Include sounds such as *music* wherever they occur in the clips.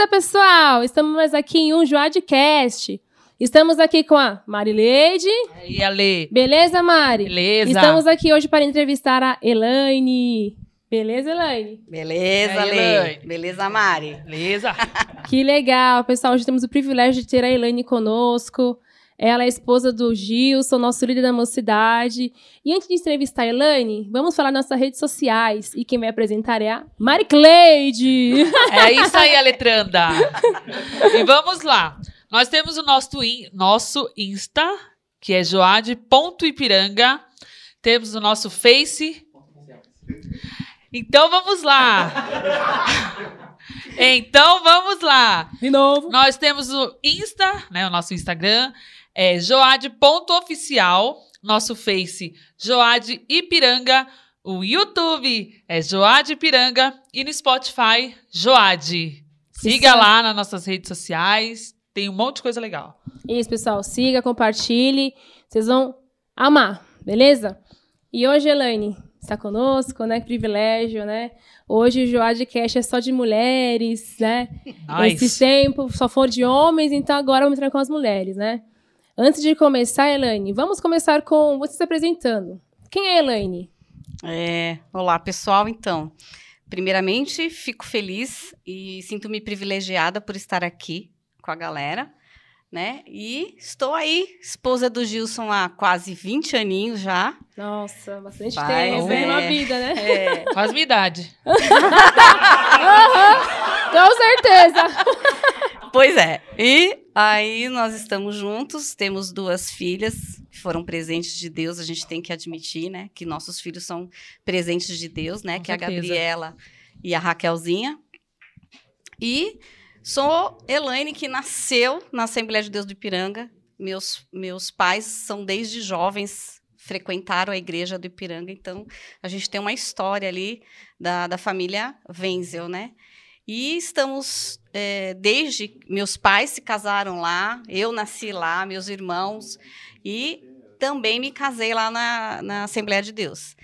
Beleza, pessoal? Estamos aqui em um Joadcast. Estamos aqui com a Marileide. E Ale. Beleza, Mari? Beleza. Estamos aqui hoje para entrevistar a Elaine. Beleza, Elaine? Beleza, aí, Lê. Elaine? Beleza, Mari. Beleza? Que legal, pessoal. Hoje temos o privilégio de ter a Elaine conosco. Ela é esposa do Gilson, nosso líder da mocidade. E antes de entrevistar a Elaine, vamos falar nossas redes sociais. E quem vai apresentar é a Mari Cleide. *laughs* É isso aí, Aletranda. e vamos lá. Nós temos o nosso, in- nosso Insta, que é joade.ipiranga. Temos o nosso Face. Então vamos lá. *laughs* Então vamos lá. De novo. Nós temos o Insta, né? O nosso Instagram é joade.oficial. Nosso Face, Joade Ipiranga. O YouTube é Joade Ipiranga. E no Spotify, Joade. Siga lá nas nossas redes sociais. Tem um monte de coisa legal. Isso, pessoal. Siga, compartilhe. Vocês vão amar, beleza? E hoje, Elaine, está conosco, né? Que privilégio, né? Hoje o Joadcast é só de mulheres, né? Nice. Esse tempo só for de homens, então agora vamos entrar com as mulheres, né? Antes de começar, Elaine, vamos começar com você se apresentando. Quem é a Elaine? É, olá, pessoal. Então, primeiramente, fico feliz e sinto-me privilegiada por estar aqui com a galera, né? E estou aí, esposa do Gilson há quase 20 aninhos já. Nossa, bastante Vai, tempo, é. é. uma vida, né? É, Quase minha idade. *laughs* Com certeza. Pois é. E aí nós estamos juntos, temos duas filhas que foram presentes de Deus, a gente tem que admitir, né? Que nossos filhos são presentes de Deus, né? Com que é a certeza. Gabriela e a Raquelzinha. E sou Elaine, que nasceu na Assembleia de Deus do Ipiranga. Meus, meus pais são desde jovens, frequentaram a igreja do Ipiranga, então a gente tem uma história ali da, da família Wenzel, né? E estamos, é, desde meus pais se casaram lá, eu nasci lá, meus irmãos, e também me casei lá na, na Assembleia de Deus.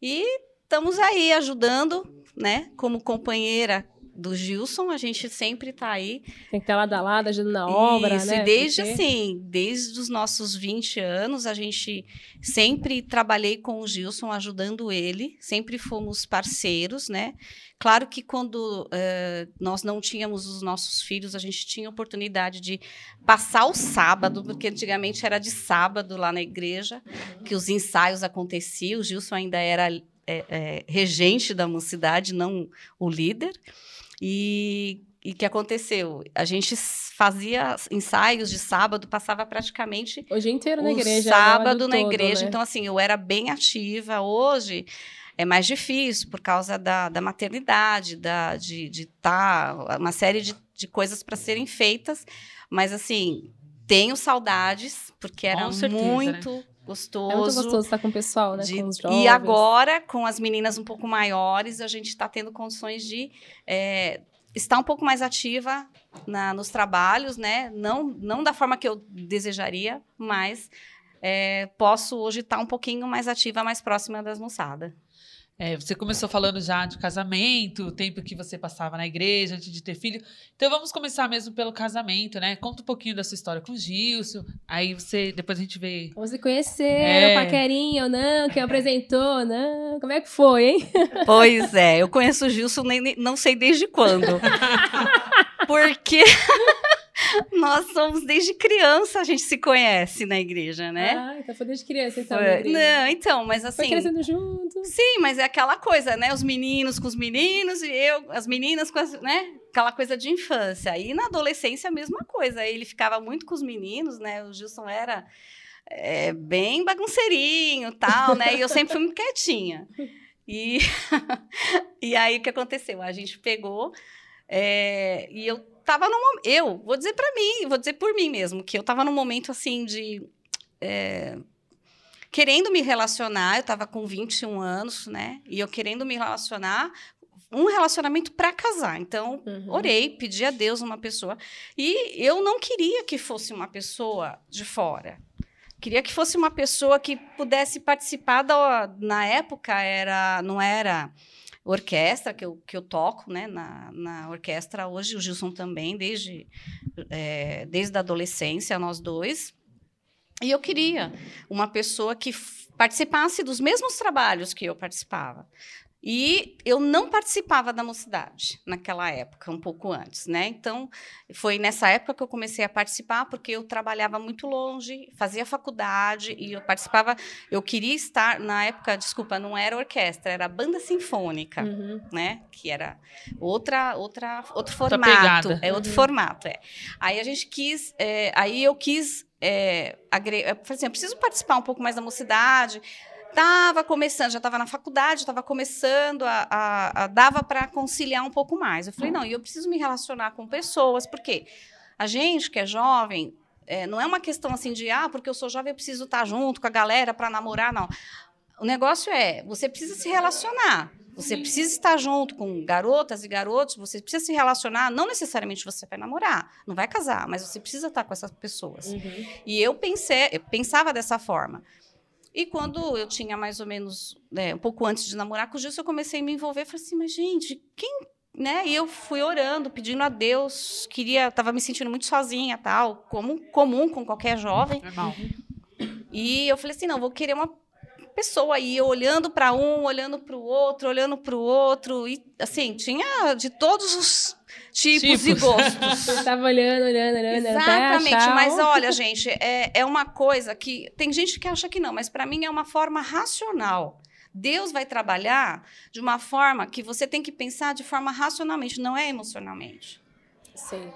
E estamos aí ajudando, né? Como companheira do Gilson, a gente sempre está aí. Tem que estar lado a lado, ajudando na obra, Isso, né? e desde Porque- assim, desde os nossos 20 anos, a gente sempre trabalhei com o Gilson, ajudando ele, sempre fomos parceiros, né? Claro que quando eh, nós não tínhamos os nossos filhos, a gente tinha oportunidade de passar o sábado, porque antigamente era de sábado lá na igreja, que os ensaios aconteciam, o Gilson ainda era eh, eh, regente da mocidade, não o líder. E e o que aconteceu? A gente fazia ensaios de sábado, passava praticamente O dia inteiro na igreja. sábado né? na Todo, igreja. né? Então, assim, eu era bem ativa. Hoje é mais difícil por causa da, da maternidade, da, de estar. uma série de, de coisas para serem feitas. Mas, assim, tenho saudades, porque era certeza, né? Gostoso. É muito gostoso estar com o pessoal, né? De- com os jovens. e agora, com as meninas um pouco maiores, a gente está tendo condições de é, estar um pouco mais ativa na- nos trabalhos, né? Não, não da forma que eu desejaria, mas é, posso hoje estar um pouquinho mais ativa, mais próxima das moçadas. É, você começou falando já de casamento, o tempo que você passava na igreja antes de ter filho. Então vamos começar mesmo pelo casamento, né? Conta um pouquinho da sua história com o Gilson. Aí você, depois a gente vê. Vamos se conhecer, É. paquerinha ou não, quem apresentou ou não. Como é que foi, hein? Pois é, eu conheço o Gilson, nem, nem- não sei desde quando. *laughs* Porque *laughs* nós somos desde criança, a gente se conhece na igreja, né? Ah, então foi desde criança, então. Foi-. Não, então, mas Foi assim. crescendo junto. Sim, mas é aquela coisa, né? Os meninos com os meninos e eu, as meninas com as, né? Aquela coisa de infância. E na adolescência a mesma coisa. Ele ficava muito com os meninos, né? O Gilson era é, bem bagunceirinho, tal, né? E eu sempre fui muito quietinha. E *laughs* e aí o que aconteceu? A gente pegou é, e eu tava num momento, eu vou dizer pra mim, vou dizer por mim mesmo, que eu tava num momento assim de é, querendo me relacionar, eu estava com 21 anos, né? E eu querendo me relacionar, um relacionamento para casar. Então, Uhum. orei, pedi a Deus uma pessoa. E eu não queria que fosse uma pessoa de fora. Queria que fosse uma pessoa que pudesse participar da. Na época, era, não era orquestra que eu, que eu toco, né, na, na orquestra hoje, o Gilson também, desde, é, desde a adolescência, nós dois. E eu queria uma pessoa que participasse dos mesmos trabalhos que eu participava. E eu não participava da mocidade naquela época, um pouco antes, né? Então, foi nessa época que eu comecei a participar, porque eu trabalhava muito longe, fazia faculdade e eu participava. Eu queria estar, na época, desculpa, não era orquestra, era banda sinfônica, uhum. né? Que era outra, outra, outro formato. É outro uhum. formato, é. Aí a gente quis, é, aí eu quis. É, agre... eu falei assim, eu preciso participar um pouco mais da mocidade estava começando, já estava na faculdade, estava começando, a, a, a dava para conciliar um pouco mais. Eu falei, não, e eu preciso me relacionar com pessoas, porque a gente que é jovem, é, não é uma questão assim de, ah, porque eu sou jovem, eu preciso estar junto com a galera para namorar, não. O negócio é, você precisa se relacionar. Você precisa estar junto com garotas e garotos, você precisa se relacionar, não necessariamente você vai namorar, não vai casar, mas você precisa estar com essas pessoas. Uhum. E eu pensei, eu pensava dessa forma. E quando eu tinha mais ou menos, né, um pouco antes de namorar com o Gilson, eu comecei a me envolver. Falei assim, mas gente, quem. Né? E eu fui orando, pedindo a Deus, queria, estava me sentindo muito sozinha, tal, como comum com qualquer jovem. Normal. E eu falei assim, não, vou querer uma pessoa aí olhando para um, olhando para o outro, olhando para o outro e assim tinha de todos os tipos, tipos. e gostos. *laughs* Estava olhando, olhando, olhando. Exatamente, mas olha, gente, é, é uma coisa que tem gente que acha que não, mas para mim é uma forma racional. Deus vai trabalhar de uma forma que você tem que pensar de forma racionalmente, não é emocionalmente. Sim.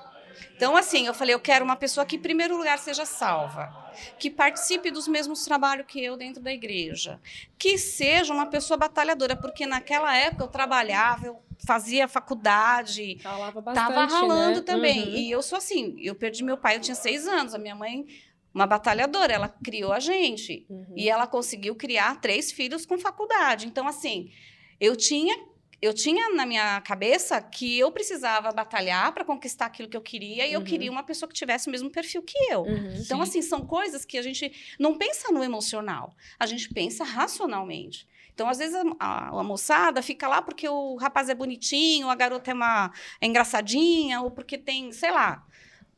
Então, assim, eu falei, eu quero uma pessoa que, em primeiro lugar, seja salva, que participe dos mesmos trabalhos que eu dentro da igreja, que seja uma pessoa batalhadora, porque naquela época eu trabalhava, eu fazia faculdade, estava ralando né? também. Uhum. E eu sou assim, eu perdi meu pai, eu tinha seis anos, a minha mãe uma batalhadora, ela criou a gente uhum. e ela conseguiu criar três filhos com faculdade. Então, assim, eu tinha eu tinha na minha cabeça que eu precisava batalhar para conquistar aquilo que eu queria e uhum. eu queria uma pessoa que tivesse o mesmo perfil que eu. Uhum, então, sim. assim, são coisas que a gente não pensa no emocional, a gente pensa racionalmente. Então, às vezes, a, a, a, moçada fica lá porque o rapaz é bonitinho, a garota é, uma, é engraçadinha, ou porque tem, sei lá,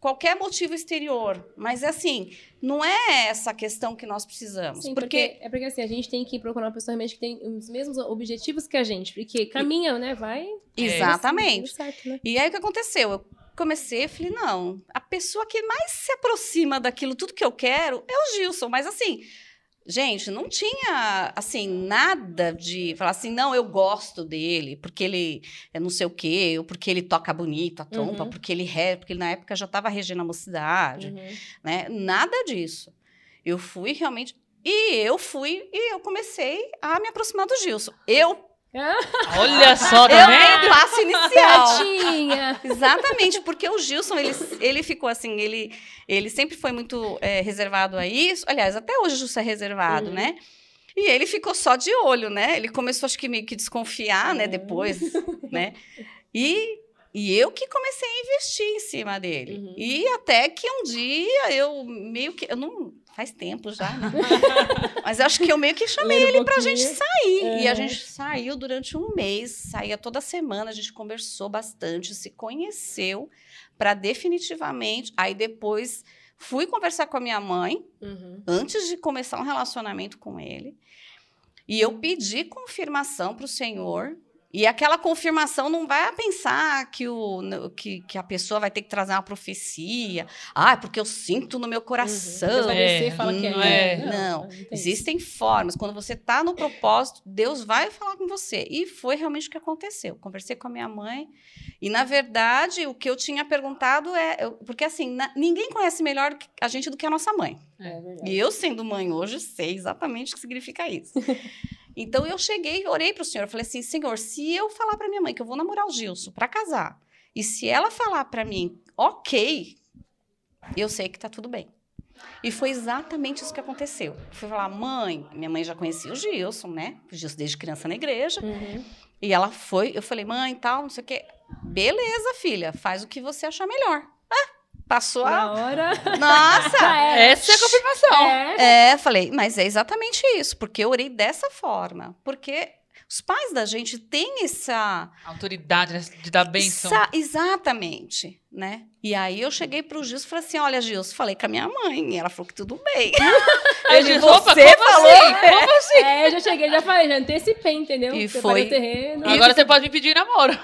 qualquer motivo exterior. Mas, assim, não é essa questão que nós precisamos. Sim, porque... porque... é porque assim, a gente tem que procurar uma pessoa realmente que tem os mesmos objetivos que a gente, porque caminha, né, vai... Exatamente. É, certo, né? E aí, o que aconteceu? Eu comecei, falei, não, a pessoa que mais se aproxima daquilo, tudo que eu quero, é o Gilson. Mas, assim Gente, não tinha, assim, nada de falar assim, não, eu gosto dele, porque ele é não sei o quê, ou porque ele toca bonito a trompa, uhum. porque ele ré, porque ele na época já estava regendo a mocidade, uhum. né? Nada disso. Eu fui realmente... E eu fui e eu comecei a me aproximar do Gilson. Eu Olha só, tá vendo? Eu passo inicial. *laughs* Exatamente, porque o Gilson, ele, ele ficou assim, ele, ele sempre foi muito é, reservado a isso. Aliás, até hoje o Gilson é reservado, uhum. né? E ele ficou só de olho, né? Ele começou, acho que meio que desconfiar, né? Depois, *laughs* né? E, e eu que comecei a investir em cima dele. Uhum. E até que um dia eu meio que... Eu não, faz tempo já, né? *laughs* Mas acho que eu meio que chamei ele para a gente sair. É. E a gente saiu durante um mês, saía toda semana, a gente conversou bastante, se conheceu para definitivamente. Aí depois fui conversar com a minha mãe, uhum. antes de começar um relacionamento com ele. E eu pedi confirmação para o Senhor e aquela confirmação não vai pensar que, o, que, que, a pessoa vai ter que trazer uma profecia. Ah, porque eu sinto no meu coração. Uhum. É, fala que não, é. Não, não. existem formas. Quando você está no propósito, Deus vai falar com você. E foi realmente o que aconteceu. Conversei com a minha mãe. E, na verdade, o que eu tinha perguntado é... Eu, porque, assim, na, ninguém conhece melhor a gente do que a nossa mãe. É e eu, sendo mãe hoje, sei exatamente o que significa isso. *laughs* Então eu cheguei orei para o Senhor. falei assim: Senhor, se eu falar para minha mãe que eu vou namorar o Gilson para casar, e se ela falar para mim, ok, eu sei que está tudo bem. E foi exatamente isso que aconteceu. Fui falar, mãe, minha mãe já conhecia o Gilson, né? O Gilson desde criança na igreja. Uhum. E ela foi, eu falei, mãe, tal, não sei o quê. Beleza, filha, faz o que você achar melhor. Passou a. Hora. Nossa! *laughs* Essa é a confirmação. É. é, falei, mas é exatamente isso, porque eu orei dessa forma. Porque Os pais da gente têm essa Autoridade né, de dar bênção. Exa- exatamente, né? E aí eu cheguei pro Gilson e falei assim: olha, Gilson, falei com a minha mãe. E ela falou que tudo bem. *laughs* Aí diz, opa, você como falou? assim? Como assim? É, eu já cheguei, já falei, já antecipei, entendeu? E foi- o terreno. Agora você pode me pedir namoro.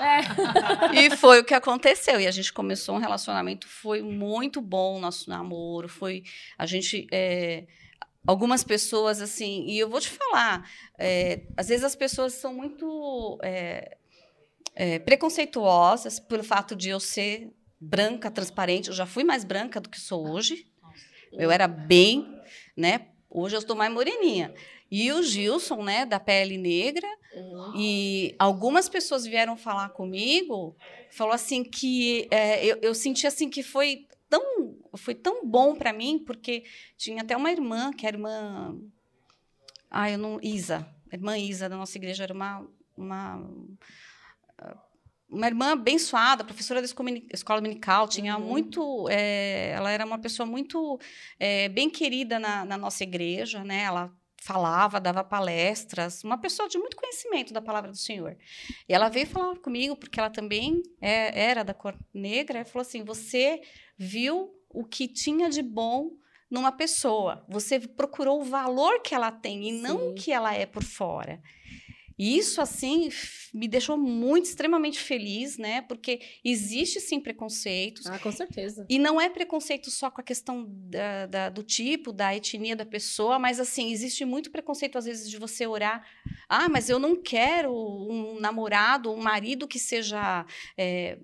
E foi o que aconteceu. E a gente começou um relacionamento, foi muito bom o nosso namoro. Foi. A gente. é, algumas pessoas, assim, e eu vou te falar, é, às vezes as pessoas são muito é, é, preconceituosas pelo fato de eu ser branca, transparente. Eu já fui mais branca do que sou hoje. Eu era bem, né? Hoje eu estou mais moreninha. E o Gilson, né, da pele negra, Uhum. e algumas pessoas vieram falar comigo, falou assim que é, eu, eu senti assim que foi tão foi tão bom para mim porque tinha até uma irmã que era irmã, ah eu não Isa, a irmã Isa da nossa igreja era uma uma uma irmã abençoada, professora da escola dominical, tinha Uhum. muito, é, ela era uma pessoa muito é, bem querida na, na nossa igreja, né? Ela falava, dava palestras, uma pessoa de muito conhecimento da palavra do Senhor. E ela veio falar comigo, porque ela também é- era da cor negra, e falou assim: você viu o que tinha de bom numa pessoa, você procurou o valor que ela tem e não Sim. o que ela é por fora. E isso, assim, me deixou muito, extremamente feliz, né? Porque existe, sim, preconceitos. Ah, com certeza. E não é preconceito só com a questão da- da- do tipo, da etnia da pessoa, mas assim, existe muito preconceito, às vezes, de você orar. Ah, mas eu não quero um namorado, um marido que seja. é,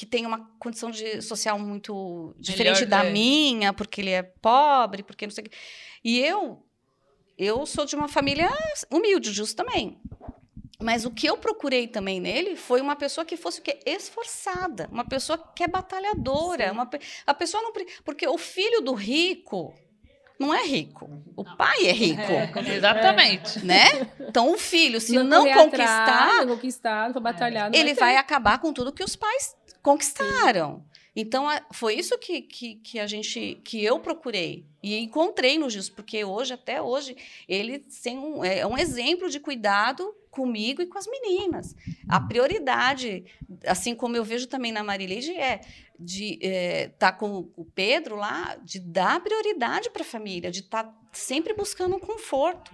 que tenha uma condição de- social muito diferente da é. minha, porque ele é pobre, porque não sei o quê. E eu, eu sou de uma família humilde, justo também. Mas o que eu procurei também nele foi uma pessoa que fosse o quê? Esforçada, uma pessoa que é batalhadora, Sim. uma, a pessoa não porque o filho do rico não é rico, o pai é rico, É, exatamente. né? Então o filho, se não, correr conquistar, atrás, não conquistar, não for batalhar, não ele ter. vai acabar com tudo que os pais conquistaram. Então, foi isso que, que, que a gente, que eu procurei e encontrei no Gilson, porque hoje, até hoje, ele tem um, é um exemplo de cuidado comigo e com as meninas. A prioridade, assim como eu vejo também na Marileide, é de estar com o Pedro lá, de dar prioridade para a família, de estar sempre buscando um conforto.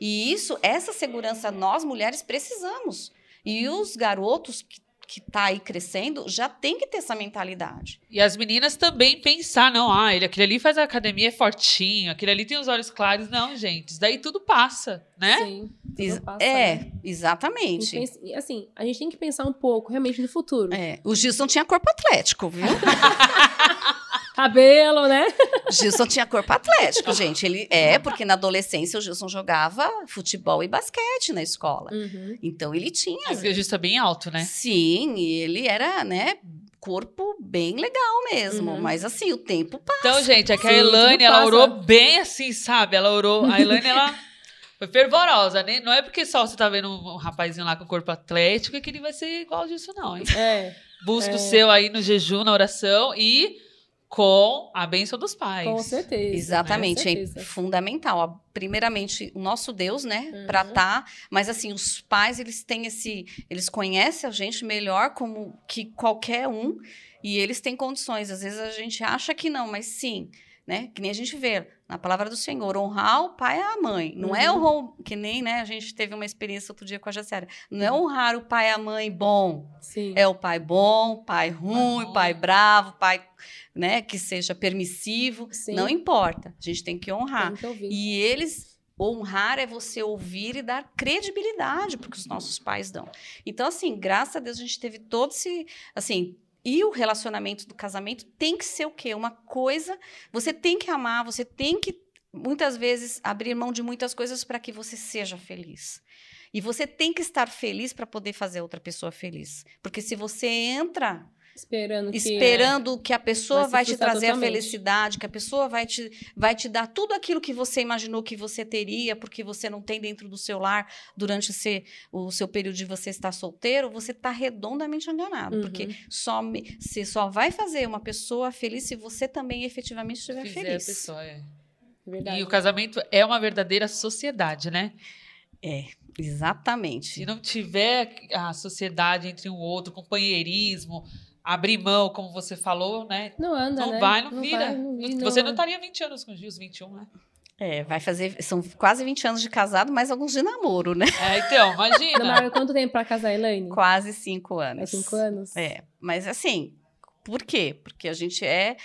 E isso, essa segurança, nós mulheres precisamos. E os garotos que que está aí crescendo já tem que ter essa mentalidade. E as meninas também pensar, não, ah, ele, aquele ali faz a academia, é fortinho, aquele ali tem os olhos claros. Não, gente, isso daí tudo passa, né? Sim. tudo Ex- passa, é, né? A gente exatamente. pensa- e, assim, a gente tem que pensar um pouco realmente no futuro. É, o Gilson tinha corpo atlético, viu? *laughs* Cabelo, né? Gilson tinha corpo atlético, gente. Ele é porque na adolescência o Gilson jogava futebol e basquete na escola. Uhum. Então ele tinha. Mas o registro é bem alto, né? Sim, e ele era, né, corpo bem legal mesmo. Uhum. Mas assim, o tempo passa. Então, gente, é que a Sim, Elaine, tudo ela orou bem assim, sabe? Ela orou. A Elaine, ela *laughs* foi fervorosa, né? Não é porque só você tá vendo um rapazinho lá com corpo atlético que ele vai ser igual disso, não, hein? É, Busca É. o seu aí no jejum, na oração e com a bênção dos pais. com certeza. Exatamente, com é certeza. fundamental. Ó, Primeiramente, o nosso Deus, né, Uhum. pra tá, mas assim, os pais, eles têm esse, eles conhecem a gente melhor como que qualquer um, e eles têm condições. Às vezes a gente acha que não, mas sim, né, que nem a gente vê na palavra do Senhor, honrar o pai e a mãe. Não é Uhum. honrar, que nem, né, a gente teve uma experiência outro dia com a Jaciara. Não é honrar o pai e a mãe bom, Sim. é o pai bom, pai ruim, bom. pai bravo, pai, né, que seja permissivo, Sim. não importa. A gente tem que honrar. Tem que. E eles honrar é você ouvir e dar credibilidade porque os nossos pais dão. Então assim, graças a Deus a gente teve todo esse, assim, e o relacionamento do casamento tem que ser o quê? Uma coisa, você tem que amar, você tem que muitas vezes abrir mão de muitas coisas para que você seja feliz. E você tem que estar feliz para poder fazer outra pessoa feliz. Porque se você entra Esperando que... esperando que a pessoa Vai se vai, te trazer a totalmente. felicidade, que a pessoa vai te, vai te dar tudo aquilo que você imaginou que você teria, porque você não tem dentro do seu lar durante esse, o seu período de você estar solteiro, você está redondamente enganado. Uhum. Porque só me- você só vai fazer uma pessoa feliz se você também efetivamente estiver Fizer a feliz. pessoa, é. Verdade. E o casamento é uma verdadeira sociedade, né? É, exatamente. Se não tiver a sociedade entre um outro, companheirismo, abrir mão, como você falou, né? Não anda, Não né? vai, não vira. vai, não vira, Você não- não estaria 20 anos com o Gil, os 21, né? É, vai fazer. São quase 20 anos de casado, mais alguns de namoro, né? É, então, imagina. Demora quanto tempo pra casar, Elaine? Quase cinco anos. É cinco anos? É, mas assim, por quê? Porque a gente é.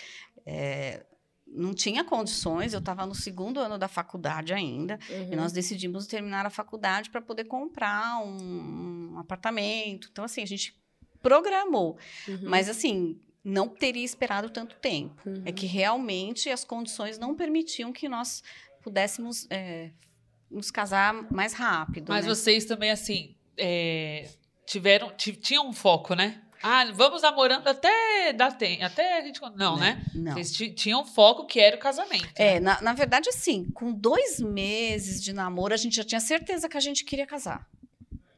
é, não tinha condições, eu estava no segundo ano da faculdade ainda, Uhum. e nós decidimos terminar a faculdade para poder comprar um, um apartamento. Então, assim, a gente programou. Uhum. Mas, assim, não teria esperado tanto tempo. Uhum. É que realmente as condições não permitiam que nós pudéssemos é, nos casar mais rápido. Mas né? vocês também, assim, é, tiveram, ti- tinham um foco, né? Ah, vamos namorando até dar tempo, até a gente... Não, né? Não. Vocês ti- tinham foco que era o casamento. É, né? na, na verdade, assim, com dois meses de namoro, a gente já tinha certeza que a gente queria casar.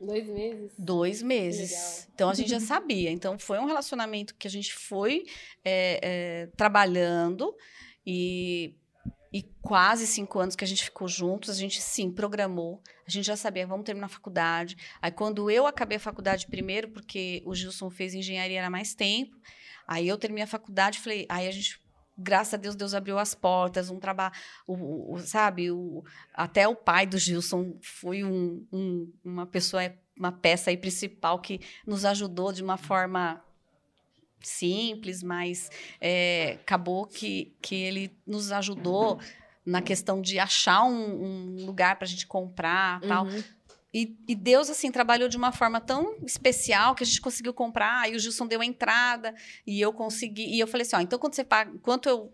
Dois meses. Dois meses. Legal. Então a gente já sabia. Então foi um relacionamento que a gente foi é, é, trabalhando e, e quase cinco anos que a gente ficou juntos, a gente sim programou. A gente já sabia, vamos terminar a faculdade. Aí quando eu acabei a faculdade primeiro, porque o Gilson fez engenharia era mais tempo, aí eu terminei a faculdade, falei, aí a gente graças a Deus, Deus abriu as portas, um trabalho, o, o- sabe, o, até o pai do Gilson foi um- um- uma pessoa, uma peça aí principal que nos ajudou de uma forma simples, mas é, acabou que, que ele nos ajudou na questão de achar um, um lugar para a gente comprar tal. Uhum. E, e Deus, assim, trabalhou de uma forma tão especial que a gente conseguiu comprar. Aí o Gilson deu a entrada e eu consegui. E eu falei assim: ó, então quando você paga. Enquanto eu.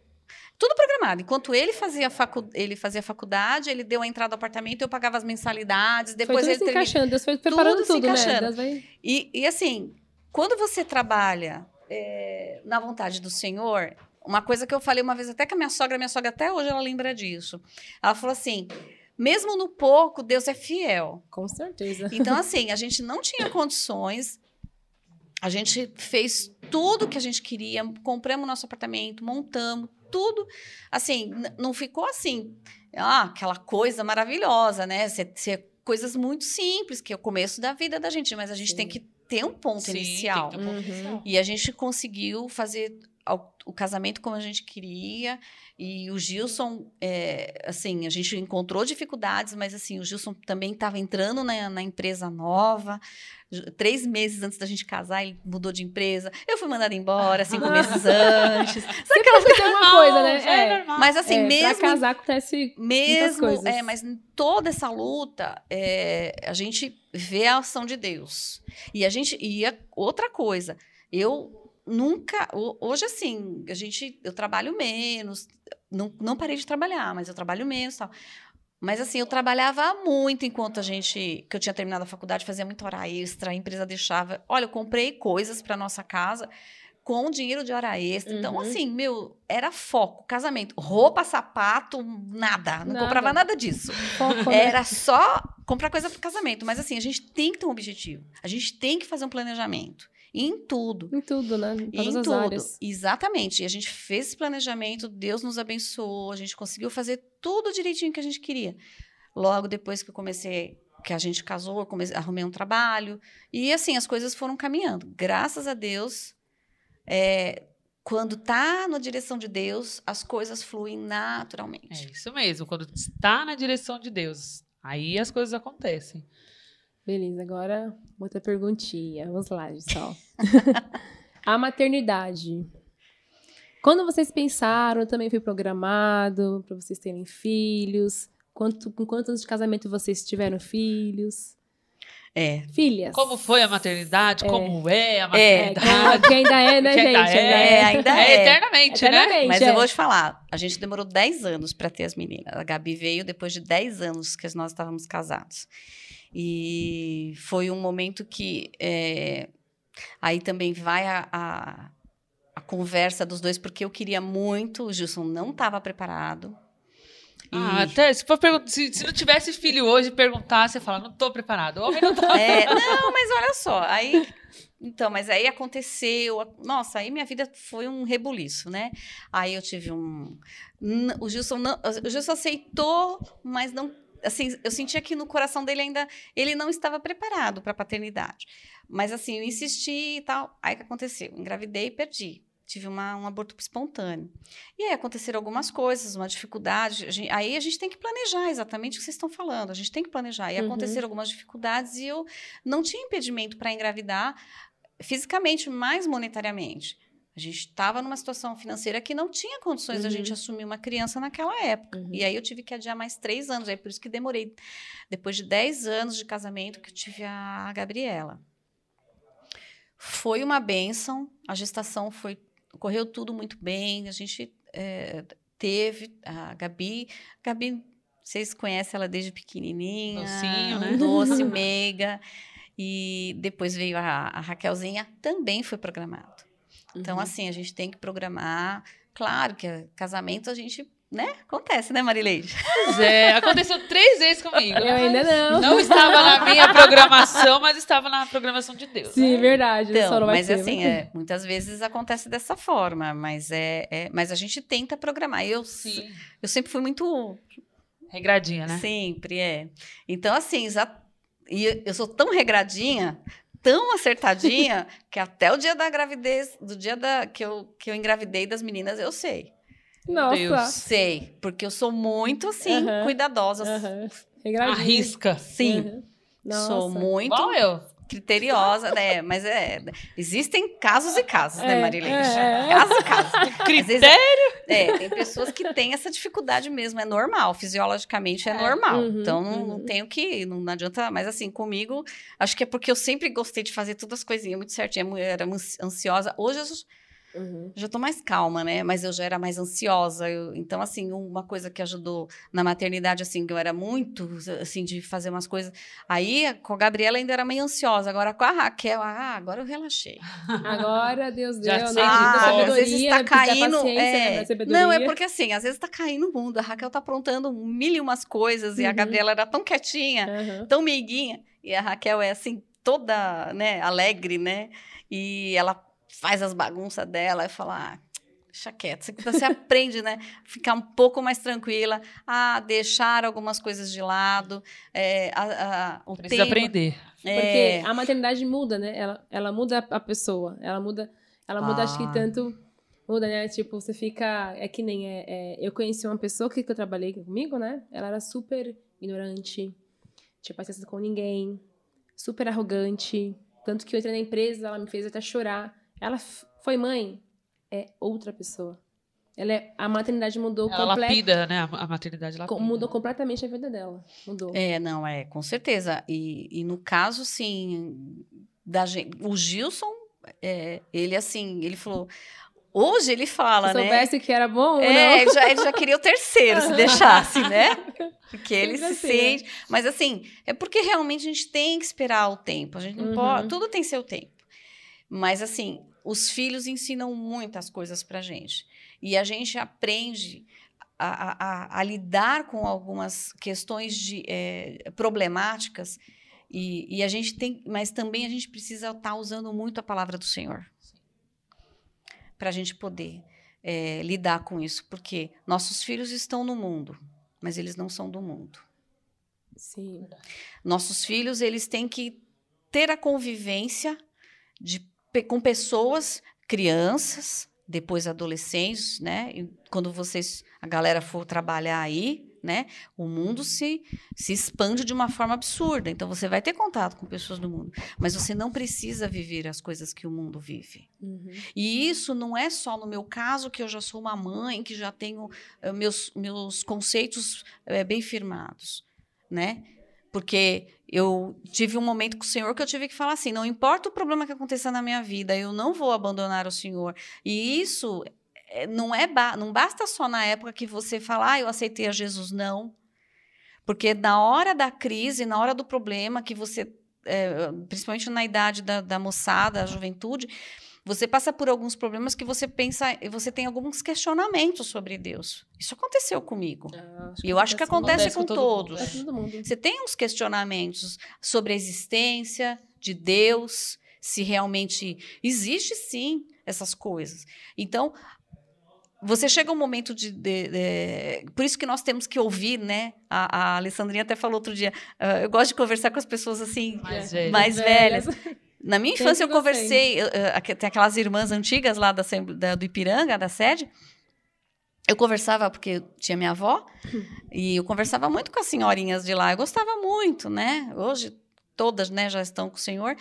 Tudo programado. Enquanto ele fazia, facu, ele fazia faculdade, ele deu a entrada do apartamento, eu pagava as mensalidades. Depois foi ele tudo se termi- encaixando, Deus foi preparando Tudo se tudo, né? encaixando. Vai... E, e assim, quando você trabalha é, na vontade do Senhor, uma coisa que eu falei uma vez até com a minha sogra, minha sogra até hoje ela lembra disso. Ela falou assim: mesmo no pouco, Deus é fiel. Com certeza. Então, *laughs* assim, a gente não tinha condições. A gente fez tudo que a gente queria, compramos nosso apartamento, montamos tudo. Assim, não ficou assim, ah, aquela coisa maravilhosa, né? Ser, ser coisas muito simples, que é o começo da vida da gente, mas a gente Sim. tem que ter um ponto Sim, tem que inicial. ter um ponto Uhum. inicial. E a gente conseguiu fazer ao- o casamento como a gente queria. E o Gilson, é, assim, a gente encontrou dificuldades, mas assim, o Gilson também estava entrando na, na empresa nova. Três meses antes da gente casar, ele mudou de empresa. Eu fui mandada embora cinco *laughs* meses antes. Sempre acontece alguma coisa, né? É, É. normal. Mas assim, É, mesmo Pra casar acontece mesmo, coisas. é, mas em toda essa luta, é, a gente vê a ação de Deus. E a gente e a- outra coisa, eu nunca, ho- hoje assim, a gente, eu trabalho menos, não, não parei de trabalhar, mas eu trabalho menos, tal. Mas assim, eu trabalhava muito enquanto a gente, que eu tinha terminado a faculdade, fazia muita hora extra, a empresa deixava. Olha, eu comprei coisas para nossa casa com dinheiro de hora extra. Então, Uhum. assim, meu, era foco, casamento, roupa, sapato, nada, não Nada. comprava nada disso. foco, né? Era só comprar coisa para casamento, mas assim, a gente tem que ter um objetivo. A gente tem que fazer um planejamento em tudo. Em tudo, né? Em todas em as tudo. áreas. Exatamente. E a gente fez esse planejamento, Deus nos abençoou, a gente conseguiu fazer tudo direitinho que a gente queria. Logo depois que eu comecei, que a gente casou, comecei, arrumei um trabalho. E assim, as coisas foram caminhando. Graças a Deus, é, quando tá na direção de Deus, as coisas fluem naturalmente. É isso mesmo. Quando está na direção de Deus, aí as coisas acontecem. Beleza, agora outra perguntinha. Vamos lá, pessoal. *laughs* a maternidade. Quando vocês pensaram, também foi programado para vocês terem filhos? Quanto, com quantos anos de casamento vocês tiveram filhos? É. Filhas. Como foi a maternidade? Como é a É, maternidade? Que ainda é, né, *laughs* Que gente? ainda é, ainda É, é. eternamente, né? Eternamente. Mas é. eu vou te falar, a gente demorou 10 anos para ter as meninas. A Gabi veio depois de 10 anos que nós estávamos casados. E foi um momento que é, aí também vai a, a, a conversa dos dois, porque eu queria muito, o Gilson não estava preparado. Ah, E- até se, for se, se não tivesse filho hoje e perguntar, você fala, não tô preparado. Homem não tá. É, não, mas olha só, aí. Então, mas aí aconteceu. Nossa, aí minha vida foi um rebuliço, né? Aí eu tive um. O Gilson, não, o Gilson aceitou, mas não assim, eu sentia que no coração dele ainda ele não estava preparado para a paternidade. Mas assim, eu insisti e tal. Aí o que aconteceu? Engravidei e perdi. Tive uma, um aborto espontâneo. E aí aconteceram algumas coisas, uma dificuldade. A gente, aí a gente tem que planejar exatamente o que vocês estão falando. A gente tem que planejar. E Uhum. aconteceram algumas dificuldades e eu não tinha impedimento para engravidar fisicamente, mas monetariamente. A gente estava numa situação financeira que não tinha condições da Uhum. gente assumir uma criança naquela época. Uhum. E aí eu tive que adiar mais três anos. Aí por isso que demorei. Depois de dez anos de casamento que eu tive a Gabriela. Foi uma benção. A gestação foi correu tudo muito bem. A gente eh, teve a Gabi. Gabi, vocês conhecem ela desde pequenininha. Docinho, né? Doce, *laughs* meiga. E depois veio a, a Raquelzinha, também foi programado. Então, Uhum. assim, a gente tem que programar. Claro que casamento a gente, né? Acontece, né, Marileide? Pois é, aconteceu três vezes comigo. Eu ainda não. Não estava na minha programação, mas estava na programação de Deus. Sim, né? verdade. só Então, não vai mas ter, assim, é, muitas vezes acontece dessa forma, mas é, é- mas a gente tenta programar. Eu, Sim. eu sempre fui muito Regradinha, né? Sempre é. Então, assim, já, e eu sou tão regradinha, tão acertadinha, *laughs* que até o dia da gravidez, do dia da, que, eu, que eu engravidei das meninas, eu sei. Nossa. Deus. Sei, porque eu sou muito, assim, Aham. cuidadosa. Regradinho. Arrisca. Sim, Uhum. Nossa. sou muito Igual eu. Criteriosa, né? Mas é, existem casos e casos, né, É, Marilene? é, *laughs* é. Casos e casos. Vezes- Critério. É, tem pessoas que têm essa dificuldade mesmo, é normal, fisiologicamente é, É. normal. Uhum, então não, não uhum. tenho que, não, não adianta, mas assim, comigo, acho que é porque eu sempre gostei de fazer todas as coisinhas muito certinho, era ansi- ansiosa. Hoje eu Uhum. já tô mais calma, né? Mas eu já era mais ansiosa. eu- então, assim, uma coisa que ajudou na maternidade, assim, que eu era muito, assim, de fazer umas coisas. Aí, com a Gabriela ainda era meio ansiosa. Agora, com a Raquel, ah, agora eu relaxei. Agora, Deus Já deu, sei né? sabedoria, às vezes tá caindo. paciência, é, né? Não, é porque assim, às vezes tá caindo o mundo. A Raquel tá aprontando mil e umas coisas e a Uhum. Gabriela era tão quietinha, Aham. tão meiguinha. E a Raquel é assim, toda, né, alegre, né? E ela faz as bagunças dela e fala. Ah, Deixa quieto. Você, você aprende, né? Ficar um pouco mais tranquila, a deixar algumas coisas de lado. É, a, a, o Precisa tempo, aprender. Porque é, a maternidade muda, né? Ela, ela muda a pessoa. Ela muda, ela muda, acho Ah. que tanto. Muda, né? Tipo, você fica. É que nem. É, é, eu conheci uma pessoa que, que eu trabalhei comigo, né? Ela era super ignorante, tinha paciência com ninguém, super arrogante. Tanto que eu entrei na empresa, ela me fez até chorar. Ela foi mãe, é outra pessoa. Ela é, a maternidade mudou Ela completamente. lapida, né? A maternidade lapida. Mudou completamente a vida dela. Mudou. É, não, é, com certeza. E, e no caso, sim, da gente, o Gilson, é, ele assim, ele falou. Hoje ele fala, Se né? soubesse que era bom ou É, não. ele já, ele já queria o terceiro, se deixasse, né? Porque ele Sempre se assim, né? sente. Mas assim, é porque realmente a gente tem que esperar o tempo. A gente não Uhum. pode. Tudo tem seu tempo. Mas assim, os filhos ensinam muitas coisas pra gente. E a gente aprende a, a- a- lidar com algumas questões de, eh, problemáticas. E, e a gente tem, mas também a gente precisa estar usando muito a palavra do Senhor para a gente poder eh, lidar com isso, porque nossos filhos estão no mundo, mas eles não são do mundo. Sim. Nossos filhos eles têm que ter a convivência de, com pessoas, crianças, depois adolescentes, né? E quando vocês, a galera for trabalhar aí, né? O mundo se, se expande de uma forma absurda. Então você vai ter contato com pessoas do mundo, mas você não precisa viver as coisas que o mundo vive. Uhum. E isso não é só no meu caso, que eu já sou uma mãe, que já tenho eh, meus, meus conceitos eh, bem firmados, né? Porque eu tive um momento com o Senhor que eu tive que falar assim: não importa o problema que aconteça na minha vida, eu não vou abandonar o Senhor. E isso eh, não é não basta só na época que você fala, ah, eu aceitei a Jesus, não. Porque na hora da crise, na hora do problema, que você, eh, principalmente na idade da, da moçada, da juventude, você passa por alguns problemas que você pensa, e você tem alguns questionamentos sobre Deus. Isso aconteceu comigo. Ah, E eu acho que acontece, com, com todo mundo, todos. é. Pra todo mundo. Você tem uns questionamentos sobre a existência de Deus, se realmente existe sim essas coisas. Então, você chega um momento de, de, de, Por isso que nós temos que ouvir, né? A, a Alessandrinha até falou outro dia. Uh, eu gosto de conversar com as pessoas assim, mais, velhas. mais velhas. *laughs* Na minha infância, eu conversei. Uh, tem aquelas irmãs antigas lá da, da, do Ipiranga, da sede. Eu conversava, porque eu tinha minha avó, e eu conversava muito com as senhorinhas de lá. Eu gostava muito, né? Hoje, todas né, já estão com o Senhor.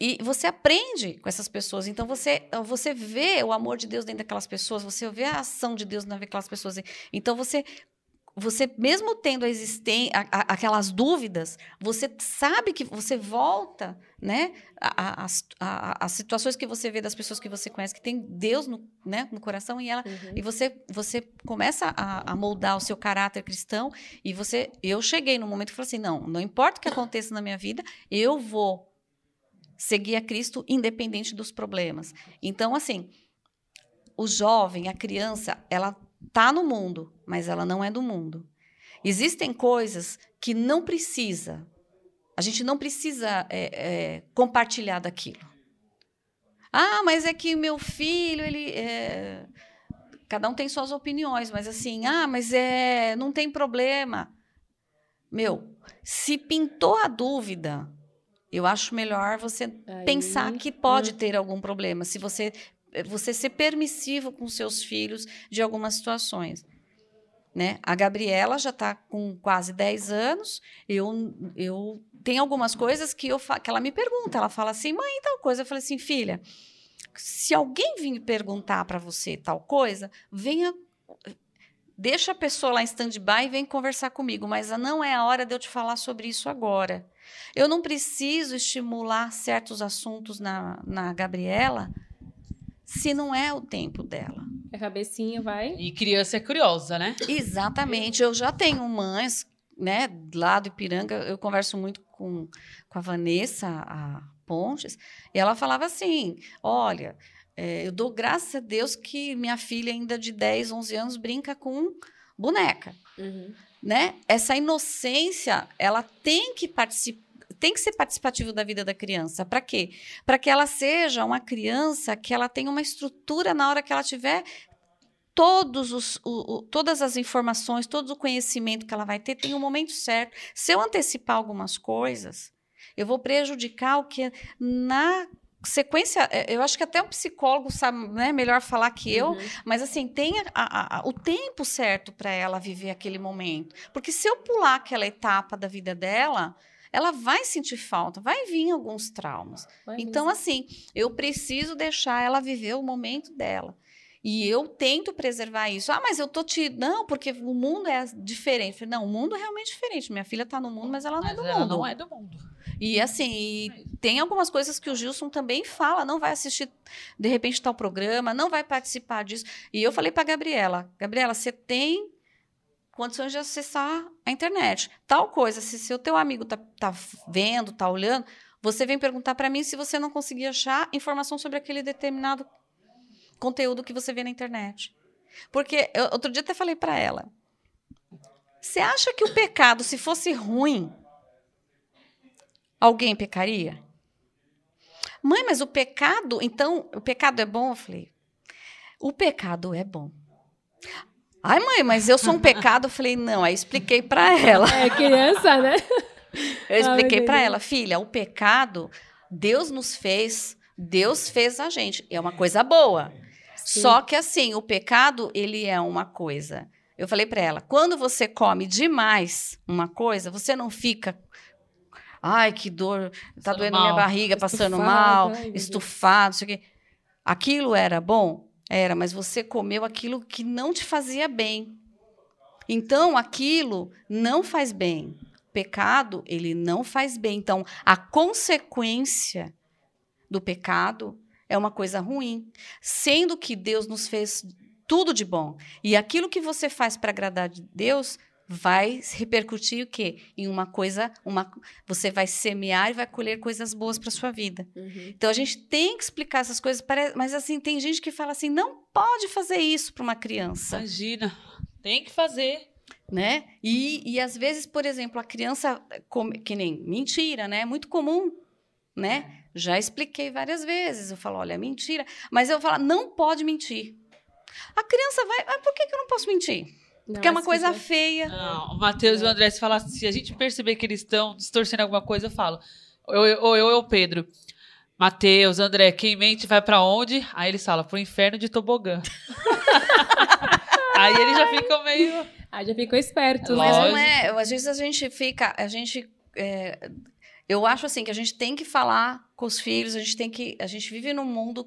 E você aprende com essas pessoas. Então, você, você vê o amor de Deus dentro daquelas pessoas, você vê a ação de Deus naquelas pessoas. Então, você, você mesmo tendo a existência, aquelas dúvidas, você sabe que você volta né, as situações que você vê das pessoas que você conhece, que tem Deus no, né, no coração, e, ela, uhum. e você, você começa a, a, moldar o seu caráter cristão. E você. Eu cheguei no momento que falei assim: não, não importa o que aconteça na minha vida, eu vou seguir a Cristo independente dos problemas. Então, assim, o jovem, a criança, ela tá no mundo, mas ela não é do mundo. Existem coisas que não precisa, a gente não precisa é, é, compartilhar daquilo. Ah, mas é que meu filho, ele. É... Cada um tem suas opiniões, mas assim, ah, mas é, não tem problema. Meu, se pintou a dúvida, eu acho melhor você Aí, pensar que pode ter algum problema, se você você ser permissivo com seus filhos de algumas situações. Né? A Gabriela já está com quase 10 anos. Eu, eu tem algumas coisas que, eu, que ela me pergunta. Ela fala assim, mãe, tal coisa. Eu falei assim, filha, se alguém vir perguntar para você tal coisa, venha deixa a pessoa lá em stand-by e vem conversar comigo, mas não é a hora de eu te falar sobre isso agora. Eu não preciso estimular certos assuntos na, na Gabriela se não é o tempo dela. A cabecinha vai. E criança é curiosa, né? Exatamente. Eu já tenho mães, né, lá do Ipiranga, eu converso muito com, com a Vanessa, a Pontes, e ela falava assim: olha é, eu dou graças a Deus que minha filha, ainda de 10, 11 anos, brinca com boneca. Uhum. Né? Essa inocência, ela tem que participar tem que ser participativo da vida da criança. Para quê? Para que ela seja uma criança que ela tenha uma estrutura na hora que ela tiver todos os, o, o, todas as informações, todo o conhecimento que ela vai ter, tem um momento certo. Se eu antecipar algumas coisas, eu vou prejudicar o que na sequência, é, eu acho que até um psicólogo sabe né, melhor falar que eu, uhum. mas assim, tem a, a, o tempo certo para ela viver aquele momento. Porque se eu pular aquela etapa da vida dela, ela vai sentir falta, vai vir alguns traumas. Vai então, mesmo. assim, eu preciso deixar ela viver o momento dela. E eu tento preservar isso. Ah, mas eu tô te. Não, porque o mundo é diferente. Não, o mundo é realmente diferente. Minha filha está no mundo, mas ela não é mas é do ela mundo. Não é do mundo. E assim, e tem algumas coisas que o Gilson também fala, não vai assistir de repente tal programa, não vai participar disso. E eu falei para Gabriela, Gabriela, você tem condições de acessar a internet. Tal coisa, se, se o teu amigo tá, tá vendo, tá olhando, você vem perguntar para mim se você não conseguir achar informação sobre aquele determinado conteúdo que você vê na internet. Porque eu, outro dia até falei para ela, você acha que o pecado, se fosse ruim, alguém pecaria? Mãe, mas o pecado, então, o pecado é bom? Eu falei, o pecado é bom. Ai, mãe, mas eu sou um pecado? Eu falei, não. Aí expliquei para ela. É criança, né? Eu expliquei para ela, filha, o pecado, Deus nos fez, Deus fez a gente. É uma coisa boa. Sim. Só que assim, o pecado, ele é uma coisa. Eu falei para ela, quando você come demais uma coisa, você não fica Ai, que dor, tá doendo mal. minha barriga, passando estufado, mal, ai, estufado, não sei o quê. Aquilo era bom? Era, mas você comeu aquilo que não te fazia bem. Então, aquilo não faz bem. Pecado, ele não faz bem. Então, a consequência do pecado é uma coisa ruim, sendo que Deus nos fez tudo de bom. E aquilo que você faz para agradar a Deus vai repercutir o quê? Em uma coisa, uma, você vai semear e vai colher coisas boas para sua vida. Uhum. Então a gente tem que explicar essas coisas, mas assim tem gente que fala assim, não pode fazer isso para uma criança. Imagina, tem que fazer. Né? E, e às vezes, por exemplo, a criança come, que nem mentira, né? É muito comum, né? Já expliquei várias vezes. Eu falo, olha, mentira. Mas eu falo, não pode mentir. A criança vai. Mas por que, que eu não posso mentir? Não, Porque é uma coisa quiser. feia. Não, o Matheus e o André, se, falar, se a gente perceber que eles estão distorcendo alguma coisa, eu falo. Ou eu ou eu, ou o Pedro. Matheus, André, quem mente vai pra onde? Aí eles falam, pro inferno de tobogã. *laughs* Aí eles já ficam meio. Ah, já ficou esperto, Mas né? Lógico. não é. Às vezes a gente fica. A gente. é, eu acho assim que a gente tem que falar com os filhos, a gente tem que. A gente vive num mundo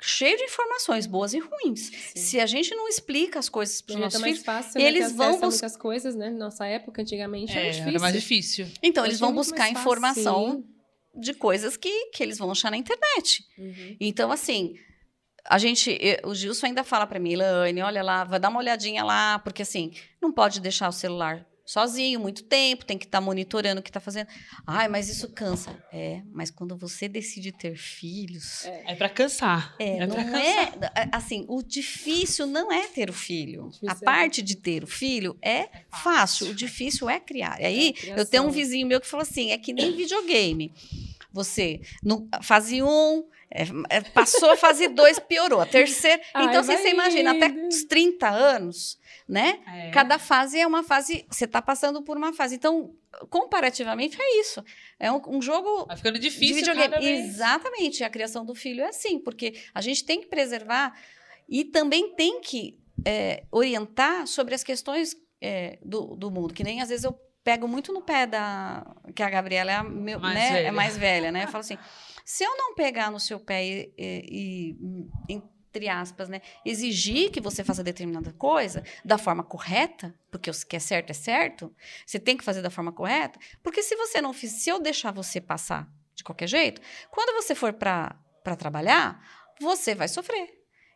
cheio de informações boas e ruins. Se a gente não explica as coisas para os tá nossos mais filhos, fácil, né? eles ter vão acesso a bus- muitas coisas, né? Nossa época, antigamente, era É, difícil. era mais difícil. então Hoje eles é vão muito buscar informação de coisas que, que eles vão achar na internet. Uhum. Então, assim, a gente, eu- o Gilson ainda fala para mim, Elaine, olha lá, vai dar uma olhadinha lá, porque assim, não pode deixar o celular sozinho muito tempo, tem que estar monitorando o que está fazendo. Ai, mas isso cansa. É, mas quando você decide ter filhos, É. É pra cansar. é, É não pra é, é, assim, o difícil não é ter o filho. Difícil a é. parte de ter o filho é fácil, o difícil é criar. E aí, É, eu tenho um vizinho meu que falou assim: é que nem videogame. Você, no, fase 1, um, é, é, passou a fase 2, piorou. A terceira. *laughs* Ai, então, assim, vai você imagina, até os 30 anos, né? É. Cada fase é uma fase. Você está passando por uma fase. Então, comparativamente, é isso. É um, um jogo Vai ficando de difícil videogame. cada vez. Exatamente. A criação do filho é assim, porque a gente tem que preservar e também tem que é, orientar sobre as questões é, do, do mundo, que nem às vezes eu pego muito no pé da. que a Gabriela é, a meu, Mais né, velha. é mais velha, né? Eu *laughs* falo assim: se eu não pegar no seu pé e, e- e, entre aspas, né, exigir que você faça determinada coisa da forma correta, porque o que é certo é certo, você tem que fazer da forma correta, porque se você não fizer, se eu deixar você passar de qualquer jeito, quando você for para trabalhar, você vai sofrer.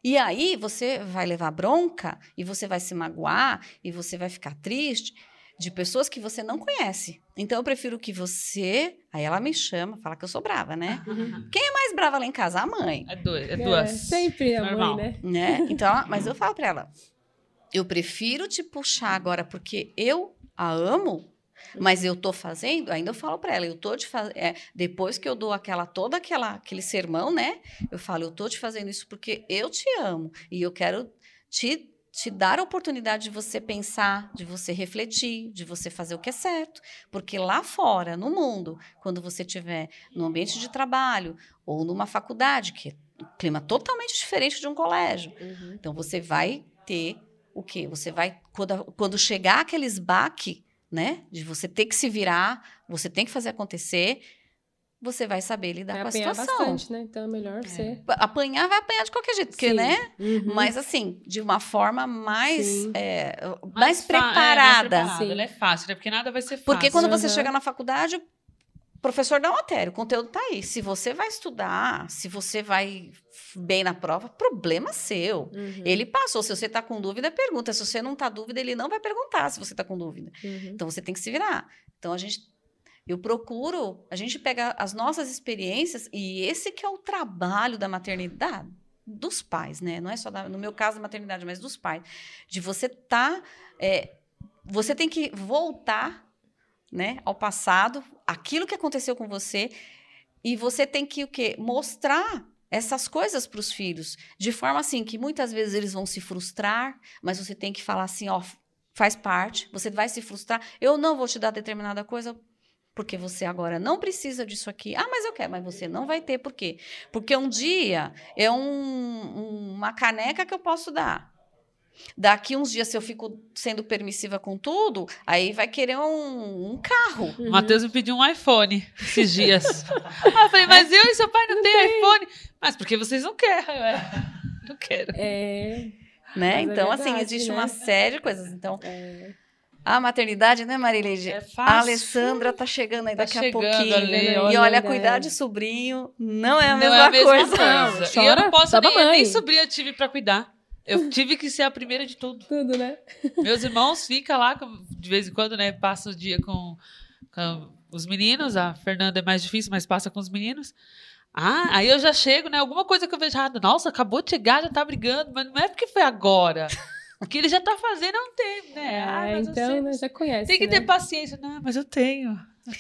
E aí você vai levar bronca e você vai se magoar e você vai ficar triste de pessoas que você não conhece. Então eu prefiro que você, aí ela me chama, fala que eu sou brava, né? *laughs* Quem é mais brava lá em casa? A mãe, É duas. É É, duas. sempre a Normal. mãe, né? né? Então, ela- mas eu falo para ela, eu prefiro te puxar agora porque eu a amo, mas eu tô fazendo, ainda eu falo para ela, eu tô te fazendo, depois que eu dou aquela toda aquela aquele sermão, né? Eu falo, eu tô te fazendo isso porque eu te amo e eu quero te te dar a oportunidade de você pensar, de você refletir, de você fazer o que é certo, porque lá fora, no mundo, quando você estiver no ambiente de trabalho ou numa faculdade, que é um clima totalmente diferente de um colégio, Uhum. então você vai ter o quê? Você vai quando, quando chegar aqueles baque, né, de você ter que se virar, você tem que fazer acontecer, você vai saber lidar Vai com a apanhar situação. bastante, né? Então é melhor você... Apanhar vai apanhar de qualquer jeito, porque, Sim. né? Uhum. Mas assim, de uma forma mais, é, Mais mais, fa- é, mais preparada. preparada. Sim. Ela é fácil, né? Porque nada vai ser fácil. Porque quando você Uhum. chega na faculdade, o professor dá matéria, o conteúdo tá aí. Se você vai estudar, se você vai bem na prova, problema seu. Uhum. Ele passou. Se você tá com dúvida, pergunta. Se você não tá dúvida, ele não vai perguntar se você tá com dúvida. Uhum. Então você tem que se virar. Então a gente eu procuro, a gente pega as nossas experiências e esse que é o trabalho da maternidade dos pais, né? Não é só da, no meu caso da maternidade, mas dos pais, de você tá, é, você tem que voltar, né, ao passado, aquilo que aconteceu com você e você tem que o quê? Mostrar essas coisas para os filhos, de forma assim que muitas vezes eles vão se frustrar, mas você tem que falar assim, ó, faz parte, você vai se frustrar, eu não vou te dar determinada coisa porque você agora não precisa disso aqui. Ah, mas eu quero, mas você não vai ter, por quê? Porque um dia é um- um- uma caneca que eu posso dar. Daqui uns dias, se eu fico sendo permissiva com tudo, aí vai querer um, um carro. O Matheus me pediu um iPhone esses dias. *laughs* ah, eu falei, mas eu e seu pai não, tem iPhone. Mas porque vocês não querem. É, não quero. É, Né? Mas é então, assim, verdade, existe né? uma série de coisas. Então, é. A maternidade, né, Marileide? É A fácil. Alessandra tá chegando aí Tá daqui a chegando pouquinho. ali, né? olha, E olha, cuidar de sobrinho não é a Não mesma é a mesma coisa. coisa. Não, e eu não posso nem, nem sobrinha eu tive pra cuidar. Eu tive que ser a primeira de tudo. Tudo, né? Meus irmãos ficam lá, com- de vez em quando, né? Passa o dia com, com os meninos. A Fernanda é mais difícil, mas passa com os meninos. Ah, aí eu já chego, né? Alguma coisa que eu vejo errado. Nossa, acabou de chegar, já tá brigando. Mas não é porque foi agora. Porque ele já tá fazendo há um tempo, né? Ah, É, mas então, você né, já conhece. tem que né? ter paciência. Não, mas eu tenho.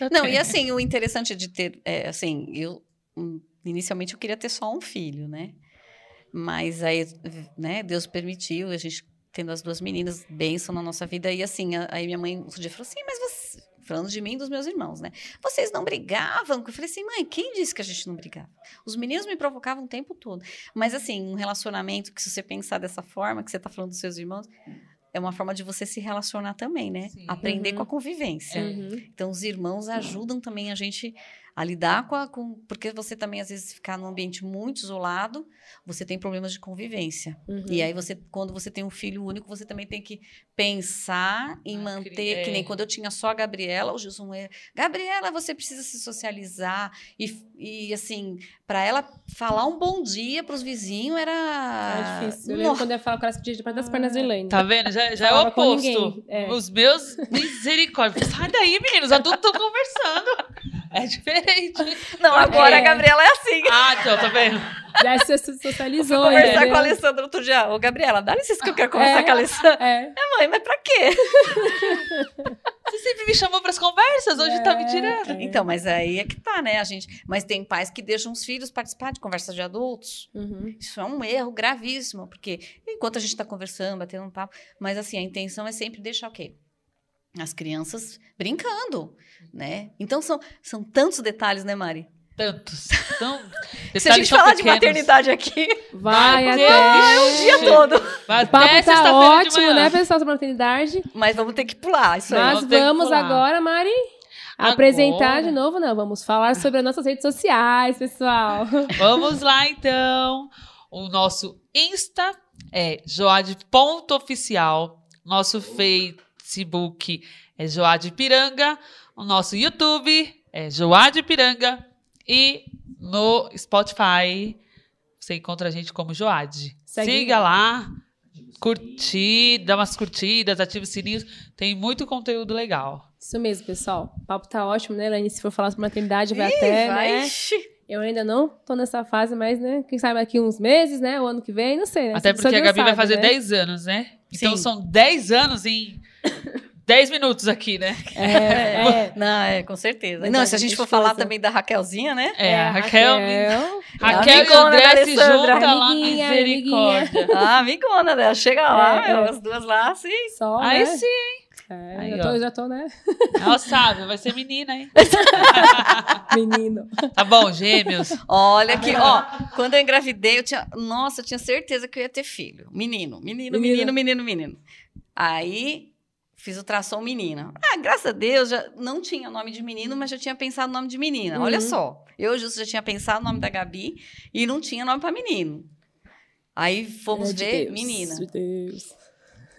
Eu Não, tenho. e assim, o interessante de ter, é, assim, eu hum, inicialmente eu queria ter só um filho, né? Mas aí, né, Deus permitiu, a gente tendo as duas meninas, bênção na nossa vida. E assim, a- aí minha mãe um dia falou assim, mas você... Falando de mim e dos meus irmãos, né? Vocês não brigavam? Eu falei assim, mãe, quem disse que a gente não brigava? Os meninos me provocavam o tempo todo. Mas assim, um relacionamento que se você pensar dessa forma, que você tá falando dos seus irmãos, é uma forma de você se relacionar também, né? Sim. Aprender Uhum. com a convivência. Uhum. Então, os irmãos ajudam também a gente a lidar com a. Com, porque você também, às vezes, ficar num ambiente muito isolado, você tem problemas de convivência. Uhum. E aí, você, quando você tem um filho único, você também tem que pensar em Ah, manter. cri- Que nem é. quando eu tinha só a Gabriela, o Gilson é. Gabriela, você precisa se socializar. E, e assim, para ela falar um bom dia para os vizinhos era. É difícil. Eu lembro quando eu falo com elas que debaixo das pernas de Elaine. Tá vendo? Já, já é o oposto. ninguém, é. Os meus, misericórdia. Sai daí, meninos. Adultos estão conversando. É diferente. *laughs* Não, agora É. a Gabriela é assim. Ah, então, tá vendo? *laughs* Já se Fui socializou. conversar entendeu? com a Alessandra outro dia. Ô, Gabriela, dá licença que eu quero conversar É. com a Alessandra. É. É, mãe, mas pra quê? *laughs* Você sempre me chamou pras conversas, hoje tá me tirando. É. Então, mas aí é que tá, né, a gente. Mas tem pais que deixam os filhos participar de conversas de adultos. Uhum. Isso é um erro gravíssimo, porque enquanto a gente tá conversando, batendo um papo, mas assim, a intenção é sempre deixar o quê? As crianças brincando, né? Então são, são tantos detalhes, né, Mari? Tantos. Então, *laughs* Se a gente falar de maternidade aqui, Vai Vai, até. o dia todo. Vai O papo tá ótimo, né, pessoal, sobre maternidade. Mas vamos ter que pular isso aí. Mas vamos agora, Mari, Agora. apresentar de novo, não. Vamos falar sobre as nossas redes sociais, pessoal. *laughs* Vamos lá, então. O nosso Insta é joade.oficial. Nosso Facebook é Joade Piranga. O nosso YouTube é Joade Piranga. E no Spotify você encontra a gente como Joade. Segue Siga lá, curtir, dá umas curtidas, ativa os sininhos. Tem muito conteúdo legal. Isso mesmo, pessoal. O papo tá ótimo, né, Elaine? Se for falar sobre maternidade, vai Ih, até, vai. né? Eu ainda não tô nessa fase, mas, né? Quem sabe daqui uns meses, né? O ano que vem, não sei, né? Até porque a Gabi vai sabe, fazer né? 10 anos, né? Então Sim. são 10 anos em 10 minutos aqui, né? É, é. *laughs* Não, é, com certeza. Mas Não, a se a gente for falar coisa. também da Raquelzinha, né? É, a Raquel, Raquel. Raquel e André se Alessandra. juntam lá, Amiguinha, misericórdia. A amigona dela. Chega lá, É, meu, é. as duas lá, assim. Só, Aí né? sim, É, Aí, já, ó. tô, já tô, né? *laughs* ela sabe, vai ser menina, hein? *laughs* Menino. Tá bom, gêmeos. Olha aqui, ó. Quando eu engravidei, eu tinha. Nossa, eu tinha certeza que eu ia ter filho. Menino, menino, Menino. menino, menino, menino. Aí fiz o tração menina. Ah, graças a Deus, já não tinha nome de menino, mas já tinha pensado no nome de menina. Olha Uhum. só. Eu Justo já tinha pensado no nome da Gabi e não tinha nome para menino. Aí fomos É de ver Deus, menina. de Deus.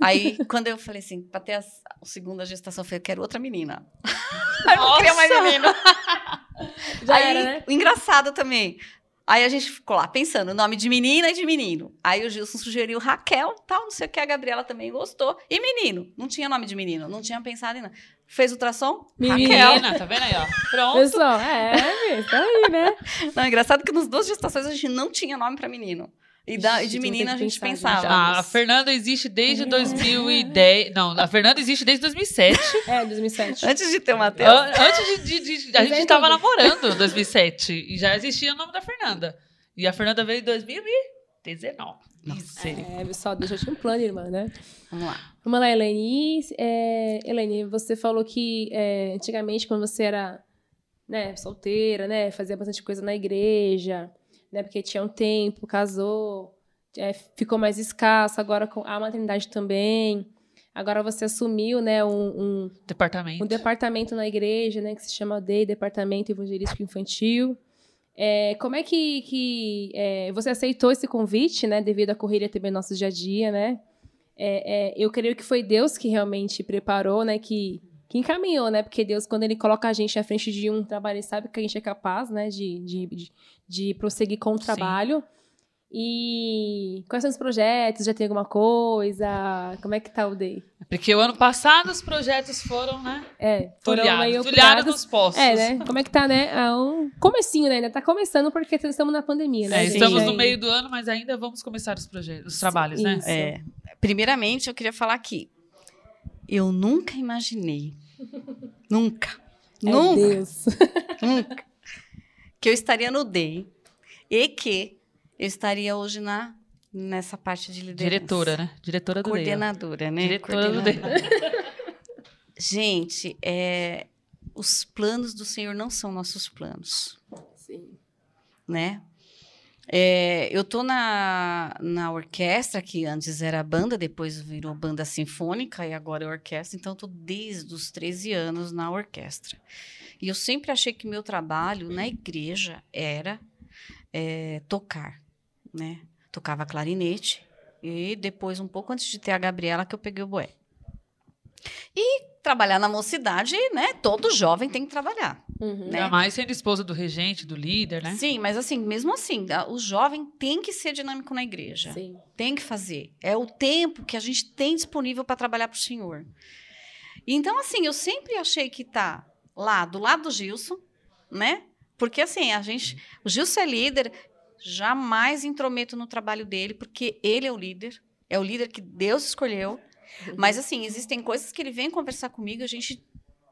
Aí, quando eu falei assim, pra ter a, segunda gestação, eu falei, eu quero outra menina. *laughs* Aí eu não queria mais menino. *laughs* Já Aí, era, né? o engraçado também. Aí a gente ficou lá pensando, nome de menina e de menino. Aí o Gilson sugeriu Raquel, tal, não sei o que, a Gabriela também gostou. E menino, não tinha nome de menino, não tinha pensado em nada. Fez ultrassom? Menina. Raquel. Menina, tá vendo aí, ó? *laughs* Pronto. Pessoal, é, é, tá aí, né? Não, é engraçado que nas duas gestações a gente não tinha nome pra menino. E, da, e de menina a gente pensar, pensava. Ah, a Fernanda existe desde É. 2010. Não, a Fernanda existe desde 2007. É, 2007. Antes de ter o Matheus. An- Antes de, de- de- A gente é tava tudo. namorando em 2007 e já existia o nome da Fernanda. E a Fernanda veio em 2019. Misericórdia. É, pessoal, deixa eu te um plano, irmã, né? Vamos lá. Vamos lá, Elaine. E, É, Elaine, você falou que é, antigamente, quando você era né, solteira, né, fazia bastante coisa na igreja, né, porque tinha um tempo, casou, é, ficou mais escasso, agora com a maternidade também. Agora você assumiu, né, um, um, Departamento. um departamento na igreja, né, que se chama DEI, Departamento Evangelístico Infantil. É, como é que, que é, você aceitou esse convite, né, devido à correria também do nosso dia a dia, né? É, é, eu creio que foi Deus que realmente preparou, né, que, que encaminhou, né, porque Deus, quando Ele coloca a gente à frente de um trabalho, Ele sabe que a gente é capaz, né, de, de, de, de prosseguir com o Sim. trabalho. E quais são os projetos? Já tem alguma coisa? Como é que tá o DEI? Porque o ano passado os projetos foram, né? É, foram Tulhados. meio Tulhados nos postos. É, né? Como é que tá, né? É um comecinho, né? Ainda tá começando porque estamos na pandemia, né? É, estamos no Aí- meio do ano, mas ainda vamos começar os projetos, os trabalhos, né? Isso. É, primeiramente, eu queria falar aqui. Eu nunca imaginei, nunca, *laughs* É nunca, Deus. nunca, que eu estaria no DEI e que eu estaria hoje na nessa parte de liderança. Diretora, né? Diretora do. Coordenadora, né? Diretora do Coordenadora. Gente, é, os planos do Senhor não são nossos planos, Sim. né? É, eu tô na, na orquestra, que antes era banda, depois virou banda sinfônica e agora é orquestra, então eu tô desde os 13 anos na orquestra. E eu sempre achei que meu trabalho na igreja era é, tocar, né? Tocava clarinete e depois, um pouco antes de ter a Gabriela, que eu peguei o boé. E trabalhar na mocidade, né? Todo jovem tem que trabalhar. Uhum. Né? Ainda mais sendo esposa do regente, do líder, né? Sim, mas assim, mesmo assim, o jovem tem que ser dinâmico na igreja. Sim. Tem que fazer. É o tempo que a gente tem disponível para trabalhar para o Senhor. Então, assim, eu sempre achei que tá lá do lado do Gilson, né? Porque assim, a gente. O Gilson é líder, jamais intrometo no trabalho dele, porque ele é o líder, é o líder que Deus escolheu. Mas assim, existem coisas que ele vem conversar comigo, a gente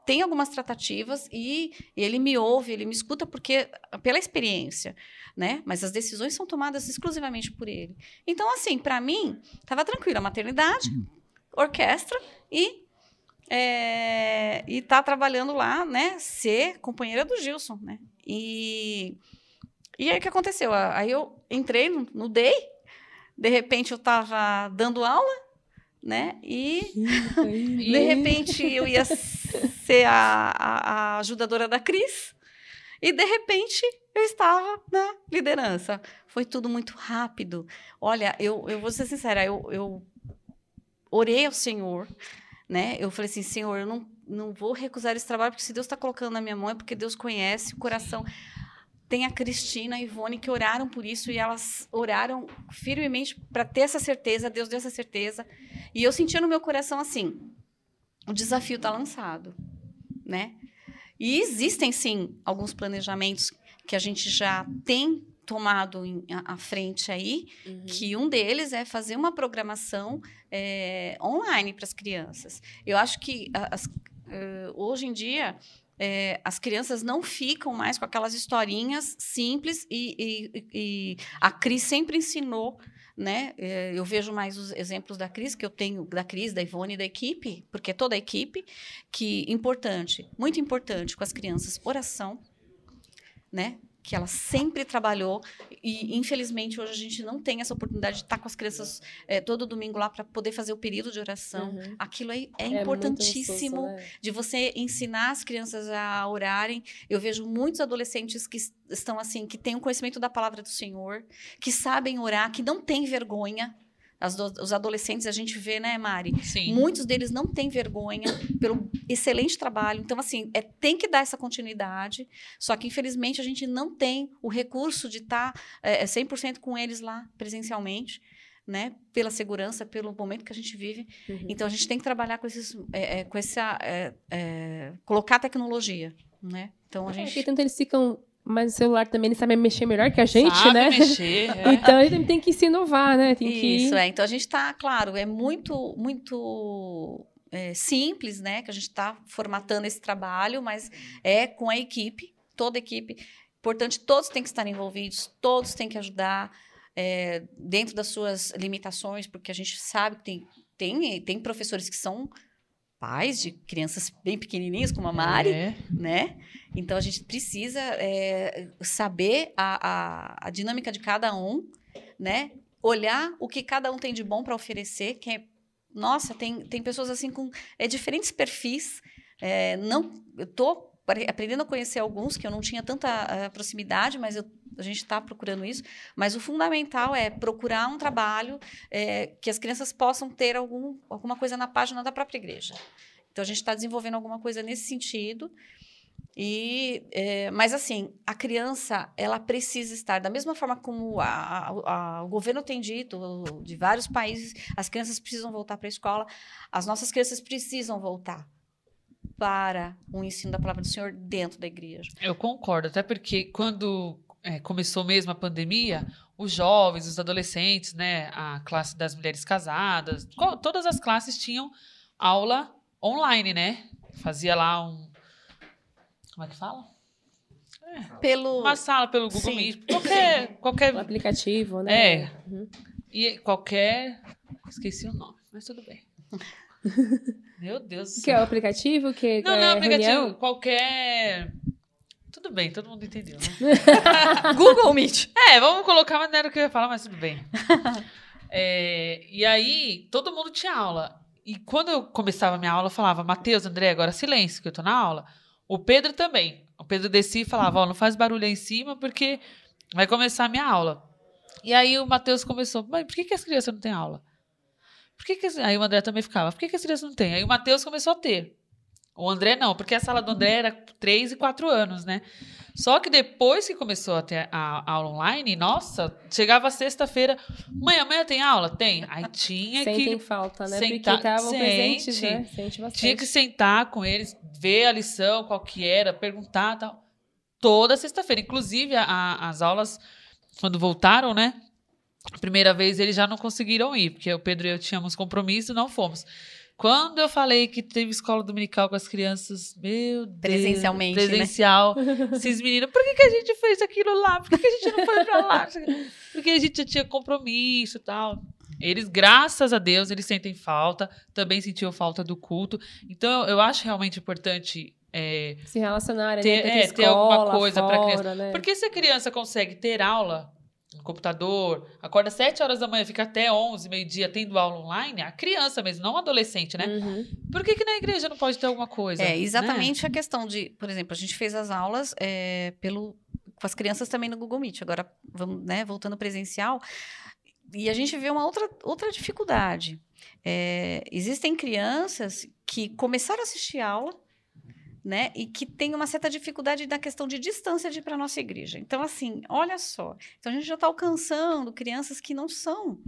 tem algumas tratativas e ele me ouve, ele me escuta porque pela experiência, né? Mas as decisões são tomadas exclusivamente por ele. Então assim, para mim, estava tranquila, maternidade, orquestra e é, e tá trabalhando lá, né? Ser companheira do Gilson, né? E e aí o que aconteceu? Aí eu entrei no, no DEI, de repente eu estava dando aula, né? E de repente eu ia ser a, a, a ajudadora da Cris. E de repente eu estava na liderança. Foi tudo muito rápido. Olha, eu, eu vou ser sincera, eu, eu orei ao Senhor, né? Eu falei assim, Senhor, eu não, não vou recusar esse trabalho, porque se Deus está colocando na minha mão é porque Deus conhece o coração. Tem a Cristina e a Ivone que oraram por isso e elas oraram firmemente para ter essa certeza, Deus deu essa certeza. E eu sentia no meu coração assim, o desafio está lançado, né? E existem sim alguns planejamentos que a gente já tem tomado em, à frente aí, Uhum. que um deles é fazer uma programação é, online para as crianças. Eu acho que as- eh, hoje em dia é, as crianças não ficam mais com aquelas historinhas simples e, e- e a Cris sempre ensinou. Né? Eu vejo mais os exemplos da Cris, que eu tenho da Cris, da Ivone da equipe, porque é toda a equipe, que importante, muito importante com as crianças, oração, né? Que ela sempre trabalhou e infelizmente hoje a gente não tem essa oportunidade de estar com as crianças eh, todo domingo lá para poder fazer o período de oração. Uhum. Aquilo é, é É importantíssimo gostoso, né? de você ensinar as crianças a orarem. Eu vejo muitos adolescentes que es- estão assim, que têm o conhecimento da palavra do Senhor, que sabem orar, que não têm vergonha. As do- os adolescentes a gente vê, né, Mari? Sim. Muitos deles não têm vergonha pelo excelente trabalho. Então, assim, é, tem que dar essa continuidade. Só que, infelizmente, a gente não tem o recurso de estar é, 100% com eles lá presencialmente, né? Pela segurança, pelo momento que a gente vive. Uhum. Então, a gente tem que trabalhar com, esses, é, é, com essa... é, é, colocar tecnologia, né? Então, a É, gente... porque tanto eles ficam. Mas o celular também eles sabem mexer melhor que a gente, Sabe né? mexer. *laughs* é. Então a gente tem que se inovar, né? Tem que. Isso, é. Então a gente está, claro, é muito, muito é, simples, né? Que a gente está formatando esse trabalho, mas é com a equipe, toda a equipe. Importante, todos têm que estar envolvidos, todos têm que ajudar é, dentro das suas limitações, porque a gente sabe que tem, tem, tem professores que são pais de crianças bem pequenininhas, como a Mari, É. né? Então a gente precisa é, saber a, a, a dinâmica de cada um, né? Olhar o que cada um tem de bom para oferecer. Que é, nossa, tem, tem pessoas assim com é, diferentes perfis. É, não, eu tô aprendendo a conhecer alguns que eu não tinha tanta ah, proximidade, mas eu, a gente está procurando isso. Mas o fundamental é procurar um trabalho é, que as crianças possam ter algum, alguma coisa na página da própria igreja. Então a gente está desenvolvendo alguma coisa nesse sentido. E, é, mas assim, a criança ela precisa estar da mesma forma como a- a- a- o governo tem dito de vários países, as crianças precisam voltar para a escola, as nossas crianças precisam voltar para o ensino da palavra do Senhor dentro da igreja. Eu concordo, até porque quando é, começou mesmo a pandemia, os jovens, os adolescentes, né, a classe das mulheres casadas, todas as classes tinham aula online, né? Fazia lá um. Como é que fala? Pelo Uma sala pelo Google Sim. Meet. Qualquer, qualquer O aplicativo, né? É. Uhum. E qualquer. Esqueci o nome, mas tudo bem. Meu Deus do Que é céu. o aplicativo? Que Não, é não, aplicativo. reunião? Qualquer. Tudo bem, todo mundo entendeu, né? *laughs* Google Meet. É, vamos colocar, mas não era o que eu ia falar, mas tudo bem. *laughs* É, e aí, todo mundo tinha aula. E quando eu começava a minha aula, eu falava, Matheus, André, agora silêncio, que eu tô na aula. O Pedro também. O Pedro descia e falava, ó, não faz barulho aí em cima, porque vai começar a minha aula. E aí o Matheus começou, mas por que, que as crianças não têm aula? Por que que. Aí o André também ficava, por que, que as crianças não têm? Aí o Matheus começou a ter. O André não, porque a sala do André era 3 e 4 anos, né? Só que depois que começou a ter a, aula online, nossa, chegava sexta-feira, mãe, amanhã tem aula? Tem. Aí tinha Sentem que falta, né? sentar- Porque estavam sente. presentes, né? Sente bastante. tinha que sentar com eles, ver a lição, qual que era, perguntar tal. Toda sexta-feira. Inclusive, a- a- as aulas, quando voltaram, né? Primeira vez eles já não conseguiram ir, porque o Pedro e eu tínhamos compromisso, não fomos. Quando eu falei que teve escola dominical com as crianças, meu Deus. Presencialmente, né? Presencial. Esses meninos, por que, que a gente fez aquilo lá? Por que, que a gente não foi pra lá? *laughs* Porque a gente já tinha compromisso e tal. Eles, graças a Deus, eles sentem falta, também sentiam falta do culto. Então, eu, eu acho realmente importante. é, Se relacionarem, Ter- né? é, ter alguma coisa pra fora, criança. Né? porque se a criança consegue ter aula no computador, acorda 7 horas da manhã, fica até 11, meio-dia tendo aula online, a criança mesmo, não o adolescente, né? Uhum. Por que, que na igreja não pode ter alguma coisa? É, né? exatamente a questão de, por exemplo, a gente fez as aulas é, pelo, com as crianças também no Google Meet. Agora, vamos, né, voltando presencial, e a gente vê uma outra, outra dificuldade. É, existem crianças que começaram a assistir aula, né, e que têm uma certa dificuldade na questão de distância de ir para a nossa igreja. Então, assim, olha só. Então, a gente já está alcançando crianças que não são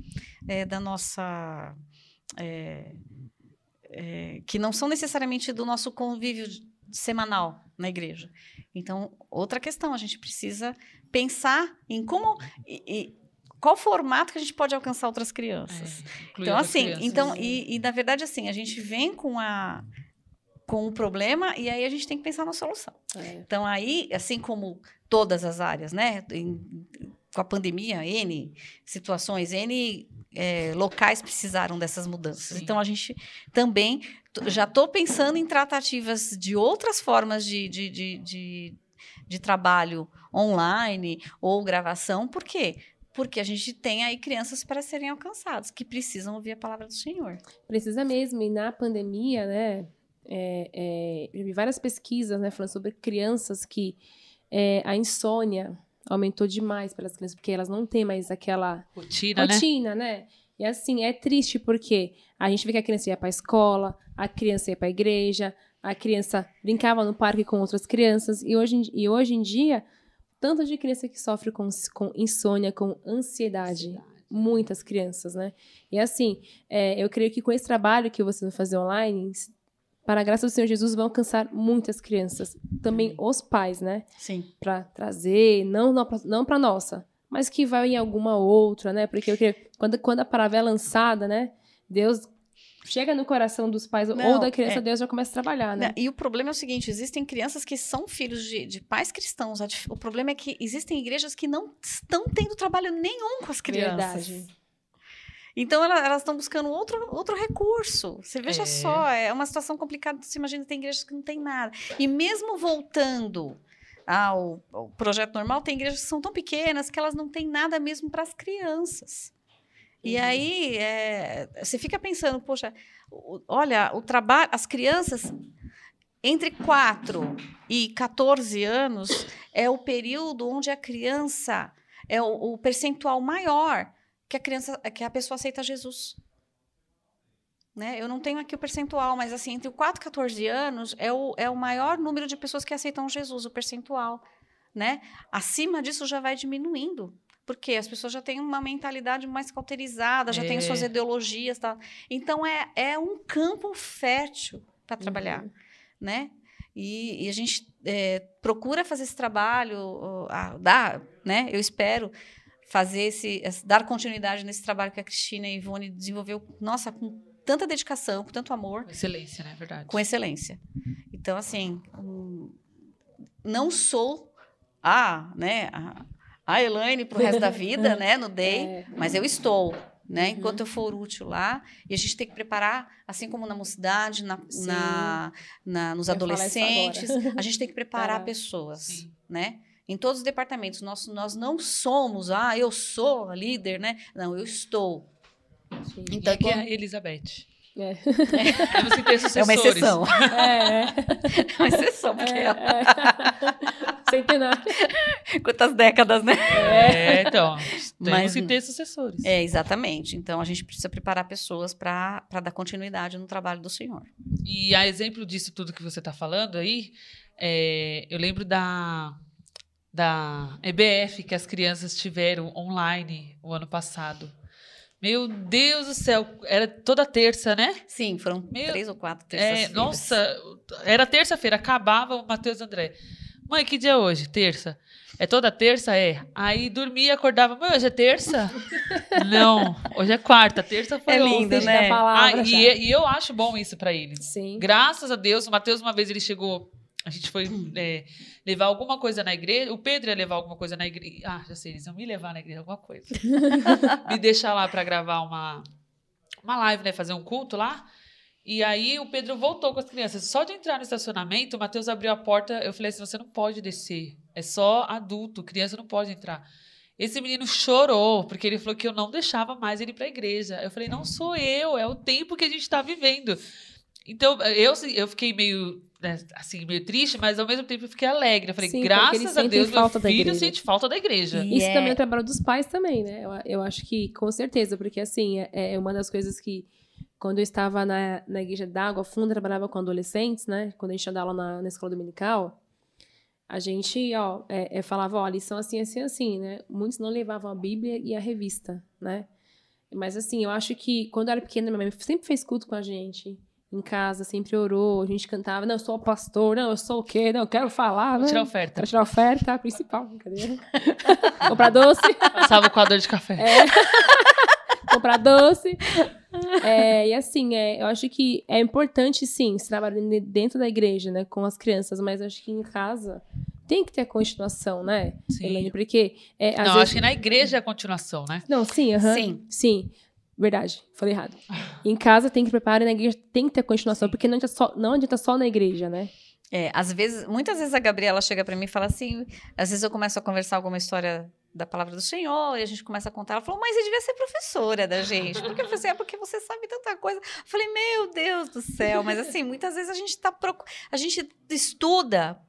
é, da nossa. é, é, que não são necessariamente do nosso convívio semanal na igreja. Então, outra questão, a gente precisa pensar em como. e- e qual formato que a gente pode alcançar outras crianças. É, Então, assim, crianças. então, e, e, na verdade, assim, a gente vem com a com o problema e aí a gente tem que pensar na solução. É. Então, aí, assim como todas as áreas, né? em- com a pandemia, N situações, N eh, locais precisaram dessas mudanças. Sim. Então, a gente também já estou pensando em tratativas de outras formas de, de, de, de, de trabalho online ou gravação. Por quê? Porque a gente tem aí crianças para serem alcançadas, que precisam ouvir a palavra do Senhor. Precisa mesmo, e na pandemia, né? É, é, eu vi várias pesquisas, né, falando sobre crianças que é, a insônia aumentou demais pelas crianças, porque elas não têm mais aquela Rotina, né? rotina, né? E assim, é triste porque a gente vê que a criança ia pra escola, a criança ia pra igreja, a criança brincava no parque com outras crianças, e hoje, em- e hoje em dia, tanto de criança que sofre com, com insônia, com ansiedade, muitas crianças, né? E assim, é, eu creio que com esse trabalho que você vai fazer online, para a graça do Senhor Jesus, vão alcançar muitas crianças. Também os pais, né? Sim. Para trazer, não, não, não para nossa, mas que vai em alguma outra, né? Porque creio, quando, quando a palavra é lançada, né? Deus chega no coração dos pais ou Não, da criança, é. Deus já começa a trabalhar, né? Né, E o problema é o seguinte: existem crianças que são filhos de, de pais cristãos. O problema é que existem igrejas que não estão tendo trabalho nenhum com as crianças. Verdade. Então ela- elas estão buscando outro, outro recurso. Você veja É. só, é uma situação complicada. Você imagina tem igrejas que não tem nada. E mesmo voltando ao, ao projeto normal, tem igrejas que são tão pequenas que elas não têm nada mesmo para as crianças. E Uhum. aí é, você fica pensando, poxa, olha, o trabalho, as crianças entre 4 e 14 anos é o período onde a criança é o, o percentual maior que a criança, que a pessoa aceita Jesus. Né? Eu não tenho aqui o percentual, mas assim, entre o 4 e 14 anos é o, é o maior número de pessoas que aceitam Jesus, o percentual. Né? Acima disso já vai diminuindo. Porque as pessoas já têm uma mentalidade mais cauterizada, já têm É. suas ideologias. Tal. Então, é, é um campo fértil para Uhum. trabalhar. Né? E, e a gente é, procura fazer esse trabalho, a- dar, né? Eu espero fazer esse, dar continuidade nesse trabalho que a Cristina e a Ivone desenvolveu, nossa, com tanta dedicação, com tanto amor, Excelência, né? Verdade. com excelência. Então, assim, não sou a, né, a, a Elaine pro resto da vida, né, no DEI, *laughs* É. mas eu estou, né, Uhum. enquanto eu for útil lá, e a gente tem que preparar, assim como na mocidade, na, na, na- nos Eu adolescentes, a gente tem que preparar Caraca. pessoas, Sim. né, em todos os departamentos, nós, nós não somos, ah, eu sou a líder, né, não, eu estou. Sim. Então, e aqui é a Elizabeth. É. *laughs* É sucessores. uma exceção, É, é. *laughs* é uma exceção, porque É, é. Centenário. quantas décadas, né? É, então. Temos Mas- que ter sucessores. É, exatamente. Então, a gente precisa preparar pessoas para dar continuidade no trabalho do Senhor. E a exemplo disso tudo que você está falando aí, é, eu lembro da, da EBF que as crianças tiveram online o ano passado. Meu Deus do céu, era toda terça, né? Sim, foram Meu- três ou quatro É, terças nossa, era terça-feira, acabava o Matheus André. Mãe, que dia é hoje? Terça. É toda terça? É. Aí dormia e acordava. Mãe, hoje é terça? *laughs* Não, hoje é quarta. Terça foi É ontem. lindo, Seja né? Ah, e, e eu acho bom isso pra eles. Sim. Graças a Deus, o Matheus, uma vez ele chegou. A gente foi é, levar alguma coisa na igreja. O Pedro ia levar alguma coisa na igreja. Ah, já sei, eles iam me levar na igreja, alguma coisa. *laughs* me deixar lá pra gravar uma, uma live, né? Fazer um culto lá. E aí o Pedro voltou com as crianças. Só de entrar no estacionamento, o Matheus abriu a porta. Eu falei assim: você não pode descer. É só adulto, criança não pode entrar. Esse menino chorou, porque ele falou que eu não deixava mais ele ir pra igreja. Eu falei, não sou eu, é o tempo que a gente tá vivendo. Então, eu, eu fiquei meio, né, assim, meio triste, mas ao mesmo tempo eu fiquei alegre. Eu falei, Sim, graças a Deus, meu falta da filho sente falta da igreja. E Isso é- também é o trabalho dos pais também, né? Eu, eu acho que, com certeza, porque assim, é, é uma das coisas que, quando eu estava na, na igreja d'Água Funda, trabalhava com adolescentes, né? Quando a gente dar aula na, na escola dominical, a gente, ó, é, é, falava, ó, lição assim, assim, assim, né? Muitos não levavam a Bíblia e a revista, né? Mas assim, eu acho que, quando eu era pequena, minha mãe sempre fez culto com a gente. Em casa, sempre orou, a gente cantava, não, eu sou o pastor, não, eu sou o quê? Não, eu quero falar, Vou né? tirar oferta. Quero tirar oferta, a principal, brincadeira. *laughs* Comprar doce. Passava o coador de café. É. *laughs* comprar doce. É, e assim, é, eu acho que é importante, sim, esse trabalho de- dentro da igreja, né, com as crianças, mas acho que em casa tem que ter a continuação, né, Sim. Elaine? Porque, é, às Não, vezes... acho que na igreja é a continuação, né? Não, sim, aham. Sim. Sim. Verdade, falei errado. Em casa tem que preparar e na igreja tem que ter continuação, porque não adianta, só, não adianta só na igreja, né? É, às vezes, muitas vezes a Gabriela chega para mim e fala assim, às vezes eu começo a conversar alguma história da palavra do Senhor e a gente começa a contar. Ela falou, mas você devia ser professora da gente. Porque você é porque você sabe tanta coisa. Eu falei, meu Deus do céu. Mas assim, muitas vezes a gente tá a gente estuda,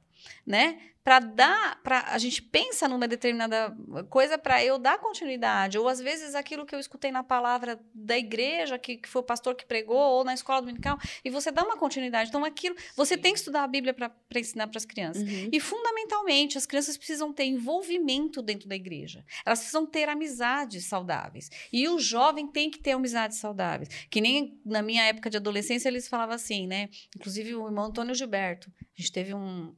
né? Para dar, para a gente pensa numa determinada coisa para eu dar continuidade, ou às vezes aquilo que eu escutei na palavra da igreja, que, que foi o pastor que pregou, ou na escola dominical, e você dá uma continuidade. Então, aquilo, você tem que estudar a Bíblia para ensinar para as crianças. Uhum. E, fundamentalmente, as crianças precisam ter envolvimento dentro da igreja. Elas precisam ter amizades saudáveis. E o jovem tem que ter amizades saudáveis. Que nem na minha época de adolescência, eles falavam assim, né? Inclusive, o irmão Antônio Gilberto. A gente teve um,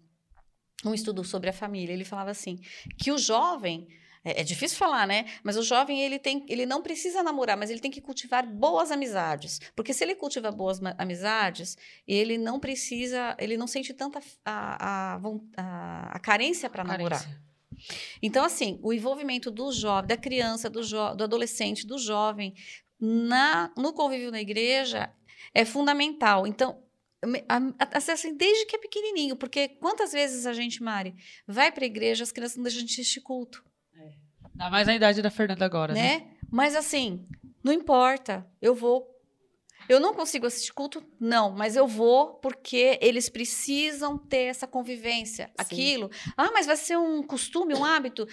um estudo sobre a família. Ele falava assim, que o jovem... É, é difícil falar, né? Mas o jovem, ele, tem, ele não precisa namorar, mas ele tem que cultivar boas amizades. Porque se ele cultiva boas amizades, ele não precisa, ele não sente tanta a, a, a, a carência para namorar. Carência. Então, assim, o envolvimento do jovem, da criança, do, do adolescente, do jovem, na, no convívio na igreja é fundamental. Então, assim, desde que é pequenininho, porque quantas vezes a gente, Mari, vai para a igreja, as crianças não deixam a gente assistir culto, Ainda mais na idade da Fernanda agora, né? né? Mas assim, não importa, eu vou. Eu não consigo assistir culto? Não, mas eu vou porque eles precisam ter essa convivência. Aquilo. Ah, mas vai ser um costume, um hábito?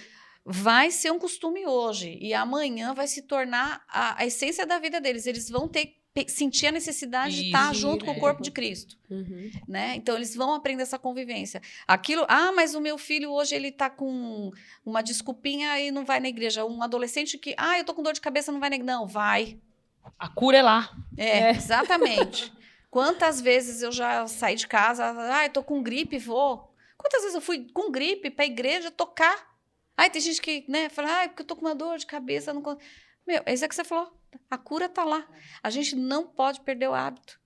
Vai ser um costume hoje. E amanhã vai se tornar a, a essência da vida deles. Eles vão ter sentir a necessidade de estar Isso, junto com é. o corpo de Cristo Uhum. né? Então eles vão aprender essa convivência. Aquilo, ah, mas o meu filho hoje ele tá com uma desculpinha e não vai na igreja. Um adolescente que, ah, eu tô com dor de cabeça, não vai na igreja. Não, vai. A cura é lá. É, É. exatamente. *laughs* Quantas vezes eu já saí de casa, ah, eu tô com gripe, vou. Quantas vezes eu fui com gripe para a igreja tocar? Ai, tem gente que, né, fala, ah, porque eu tô com uma dor de cabeça, não con-". Meu, é isso que você falou. A cura tá lá. A gente não pode perder o hábito.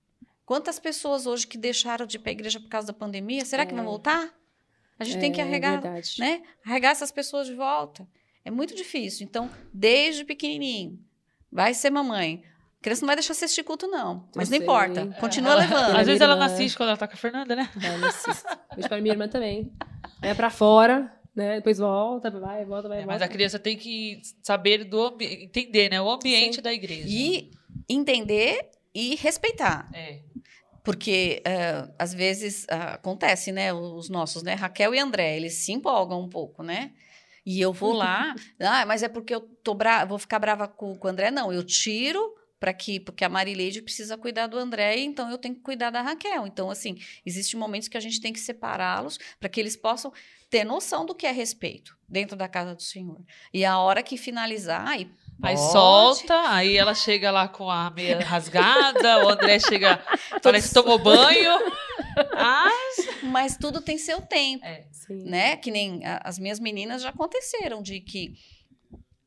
Quantas pessoas hoje que deixaram de ir para a igreja por causa da pandemia, será que É. vão voltar? A gente tem que É arregar, verdade. né? Arregar essas pessoas de volta. É muito difícil. Então, desde pequenininho, vai ser mamãe. A criança não vai deixar assistir culto, não. Mas Eu não importa. Continua Ela- levando. Às vezes ela não assiste quando ela tá com a Fernanda, né? É, não assisto. Beijo pra minha irmã também. Vai pra fora, né? Depois volta, vai, volta, vai, É, volta. mas a criança tem que saber do entender, né? O ambiente Sim. da igreja. E entender e respeitar. É. Porque eh, às vezes ah, acontece, né? Os nossos, né? Raquel e André, eles se empolgam um pouco, né? E eu vou lá, *laughs* ah, mas é porque eu tô bra vou ficar brava com, com o André? Não, eu tiro para que porque a Marileide precisa cuidar do André, então eu tenho que cuidar da Raquel. Então, assim, existem momentos que a gente tem que separá-los para que eles possam ter noção do que é respeito dentro da casa do Senhor. E a hora que finalizar, aí Aí pode, solta, aí ela chega lá com a meia *laughs* rasgada, o André chega, parece que tomou banho. Ah, mas tudo tem seu tempo. é. Né? Que nem a- as minhas meninas já aconteceram de que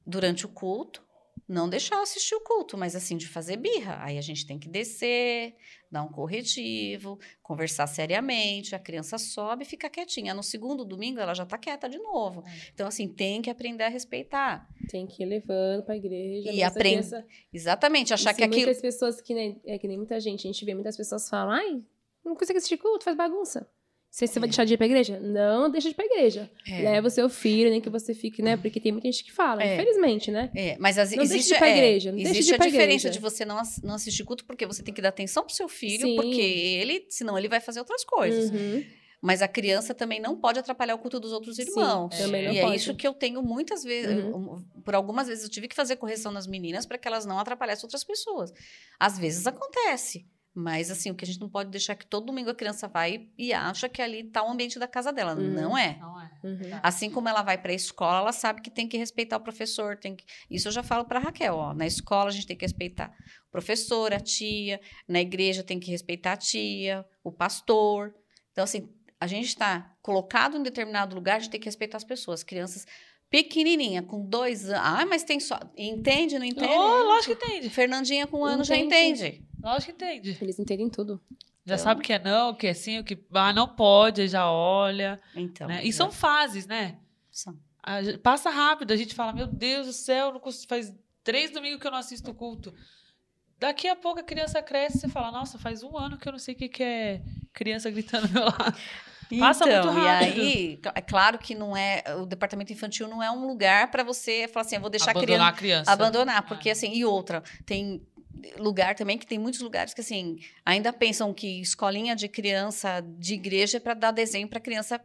durante o culto não deixar eu assistir o culto, mas assim de fazer birra. Aí a gente tem que descer, dar um corretivo, conversar seriamente, a criança sobe e fica quietinha. No segundo domingo ela já tá quieta de novo. Então assim, tem que aprender a respeitar. Tem que ir levando pra igreja. E nossa aprende- criança- Exatamente, achar que aquilo Muitas pessoas, que nem, é que nem muita gente, a gente vê muitas pessoas falam, ai, não consegue assistir culto, faz bagunça. Você, você vai É. deixar de ir pra igreja? Não deixa de ir pra igreja. é, Leva o seu filho, nem que você fique, né? Porque tem muita gente que fala, É. infelizmente, né? É, mas as, Não deixa de existe, ir pra é, igreja, não deixa de existe a diferença igreja. de você não, não assistir culto porque você tem que dar atenção pro seu filho, Sim. porque ele, senão ele vai fazer outras coisas. Uhum. Mas a criança também não pode atrapalhar o culto dos outros Sim, irmãos. também não e é pode. isso que eu tenho muitas vezes, Uhum. um, por algumas vezes eu tive que fazer correção nas meninas para que elas não atrapalhassem outras pessoas. Às vezes acontece, mas assim, o que a gente não pode deixar é que todo domingo a criança vai e acha que ali está o ambiente da casa dela. Uhum. Não é. Não é. Uhum. Assim como ela vai para a escola, ela sabe que tem que respeitar o professor. Tem que... Isso eu já falo para Raquel. Ó, na escola a gente tem que respeitar o professor, a tia. Na igreja tem que respeitar a tia, o pastor. Então, assim, a gente está colocado em determinado lugar, a gente tem que respeitar as pessoas. Crianças pequenininha, com dois anos. Ah, mas tem só. Entende, não entende? Oh, lógico que entende. Fernandinha com um ano já Entende. Lógico que entende. Eles entendem tudo. Já Então- sabe o que é não, o que é sim, o que ah, não pode, aí já olha. Então. né? E são fases, né? são. A passa rápido, a gente fala, meu Deus do céu, não consigo- faz três domingos que eu não assisto o culto. Daqui a pouco a criança cresce e você fala, nossa, faz um ano que eu não sei o que, que é criança gritando ao meu lado. Passa muito Então, rápido. E aí, é claro que não é. O departamento infantil não é um lugar para você falar assim, eu vou deixar a criança. Abandonar a criança. Abandonar, porque Ah. assim, e outra, tem lugar também que tem muitos lugares que assim, ainda pensam que escolinha de criança de igreja é para dar desenho para criança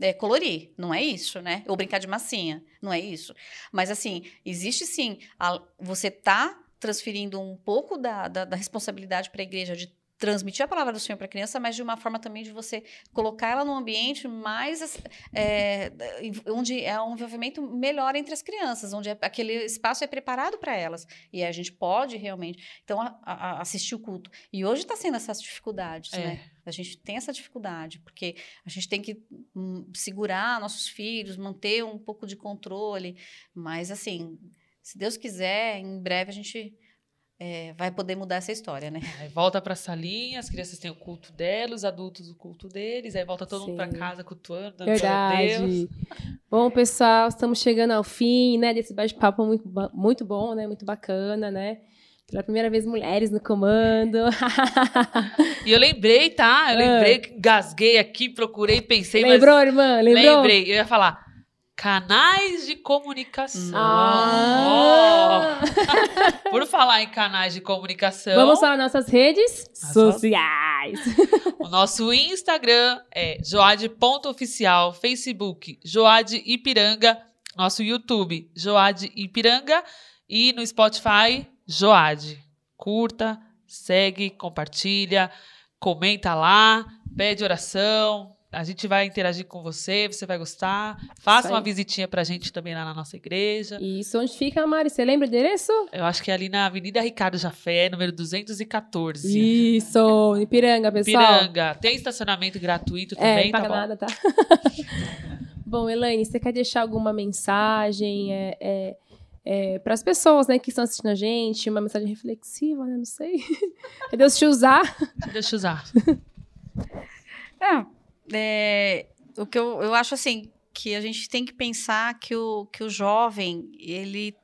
é, colorir, não é isso, né? Ou brincar de massinha, não é isso. Mas assim, existe sim, a- você tá transferindo um pouco da, da, da responsabilidade para a igreja de transmitir a palavra do Senhor para a criança, mas de uma forma também de você colocar ela num ambiente mais é, onde é um envolvimento melhor entre as crianças, onde é- aquele espaço é preparado para elas e a gente pode realmente então a- a- assistir o culto. E hoje está sendo essas dificuldades, É. né? A gente tem essa dificuldade porque a gente tem que hum, segurar nossos filhos, manter um pouco de controle, mas assim, se Deus quiser, em breve a gente é, vai poder mudar essa história, né? Aí volta pra salinha, as crianças têm o culto delas, os adultos o culto deles, aí volta todo mundo pra Sim. casa cultuando, dando a Deus. Verdade. Bom, pessoal, estamos chegando ao fim, né, desse bate-papo muito, muito bom, né, muito bacana, né? Pela primeira vez, mulheres no comando. *laughs* E eu lembrei, tá? Eu Ah. lembrei, que gasguei aqui, procurei, pensei, Lembrou, irmã? mas Lembrou? lembrei. Eu ia falar canais de comunicação. Ah! Ó, *laughs* por falar em canais de comunicação, Vamos para nossas redes As sociais. o nosso Instagram é joade.oficial, Facebook Joade Ipiranga, nosso YouTube Joade Ipiranga e no Spotify Joade. Curta, segue, compartilha, comenta lá, pede oração. A gente vai interagir com você, você vai gostar. Faça uma visitinha pra gente também lá na nossa igreja. Isso, onde fica, Mari? Você lembra o endereço? Eu acho que é ali na Avenida Ricardo Jafé, número 214. Isso, Ipiranga, pessoal. Piranga. Tem estacionamento gratuito É, também, não tá bom? nada, tá? *laughs* bom, Elaine, você quer deixar alguma mensagem é, é, é, para as pessoas né, que estão assistindo a gente? Uma mensagem reflexiva, né? Não sei. É *laughs* Deus te usar. Deixa eu usar. *laughs* É, é, o que eu, eu acho assim que a gente tem que pensar que o, que o jovem, ele.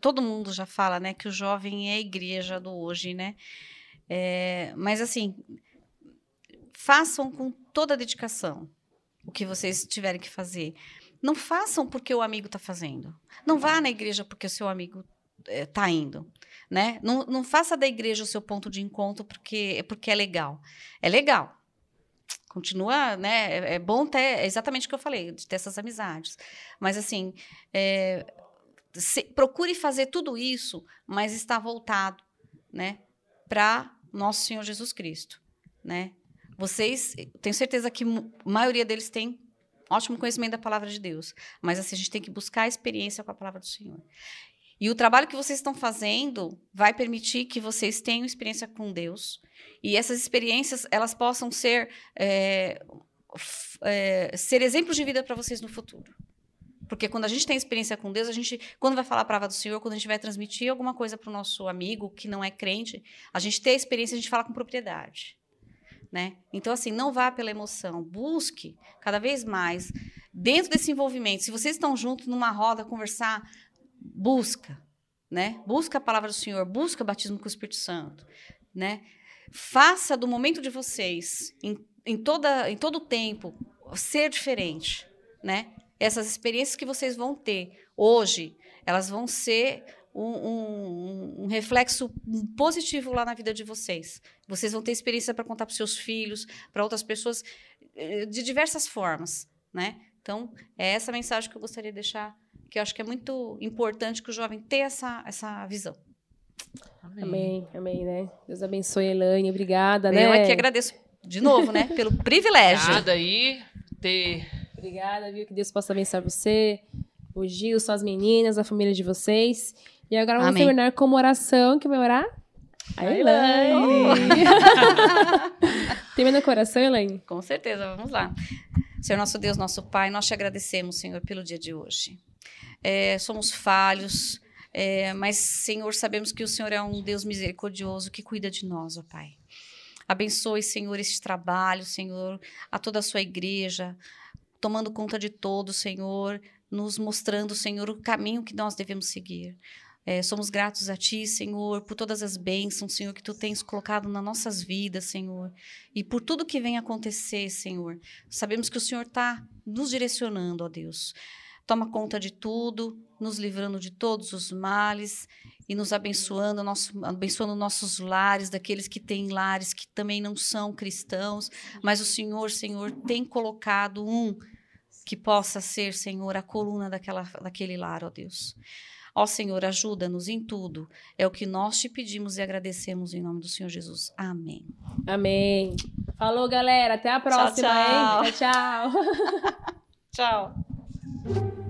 Todo mundo já fala, né? Que o jovem é a igreja do hoje, né? É, mas assim, façam com toda a dedicação o que vocês tiverem que fazer. Não façam porque o amigo está fazendo. Não vá na igreja porque o seu amigo está eh, indo. Né? Não, não faça da igreja o seu ponto de encontro porque, porque é legal. É legal. Continua, né? É, é bom ter, é exatamente o que eu falei, de ter essas amizades. Mas, assim, é, se, procure fazer tudo isso, mas está voltado, né? Para nosso Senhor Jesus Cristo, né? Vocês, tenho certeza que a maioria deles tem ótimo conhecimento da palavra de Deus, mas assim a gente tem que buscar a experiência com a palavra do Senhor. E o trabalho que vocês estão fazendo vai permitir que vocês tenham experiência com Deus e essas experiências elas possam ser é, é, ser exemplos de vida para vocês no futuro. Porque quando a gente tem experiência com Deus, a gente, quando vai falar a palavra do Senhor, quando a gente vai transmitir alguma coisa para o nosso amigo que não é crente, a gente tem a experiência, a gente fala com propriedade. Né? Então, assim, não vá pela emoção, busque cada vez mais dentro desse envolvimento. Se vocês estão juntos numa roda conversar, busca, né? Busca a palavra do Senhor, busca o batismo com o Espírito Santo, né? Faça do momento de vocês, em, em, toda, em todo o tempo, ser diferente, né? essas experiências que vocês vão ter hoje, elas vão ser um, um, um, reflexo positivo lá na vida de vocês. Vocês vão ter experiência para contar para seus filhos, para outras pessoas, eh, de diversas formas, né? Então, é essa mensagem que eu gostaria de deixar, que eu acho que é muito importante que o jovem tenha essa, essa visão. Amém. amém, amém, né? Deus abençoe, Elaine, obrigada, eu né? Eu aqui agradeço de novo, né, pelo privilégio. Obrigada aí ter Obrigada, viu? Que Deus possa abençoar você, o Gil, suas meninas, a família de vocês. E agora vamos Amém. terminar com uma oração. que vai orar? A Elaine. *laughs* Termina com oração, Elaine? Com certeza, vamos lá. Senhor nosso Deus, nosso Pai, nós te agradecemos, Senhor, pelo dia de hoje. É, somos falhos, é, mas, Senhor, sabemos que o Senhor é um Deus misericordioso que cuida de nós, ó Pai. Abençoe, Senhor, este trabalho, Senhor, a toda a sua igreja, tomando conta de todos, Senhor, nos mostrando, Senhor, o caminho que nós devemos seguir. É, somos gratos a Ti, Senhor, por todas as bênçãos, Senhor, que Tu tens colocado nas nossas vidas, Senhor, e por tudo que vem acontecer, Senhor. Sabemos que o Senhor está nos direcionando, ó Deus. Toma conta de tudo, nos livrando de todos os males e nos abençoando, nosso, abençoando nossos lares, daqueles que têm lares que também não são cristãos, mas o Senhor, Senhor, tem colocado um que possa ser, Senhor, a coluna daquela, daquele lar, ó Deus. Ó Senhor, ajuda-nos em tudo. É o que nós te pedimos e agradecemos em nome do Senhor Jesus. Amém. Amém. Falou, galera. Até a próxima, tchau, tchau. tchau. tchau. *laughs* *laughs* Thank you.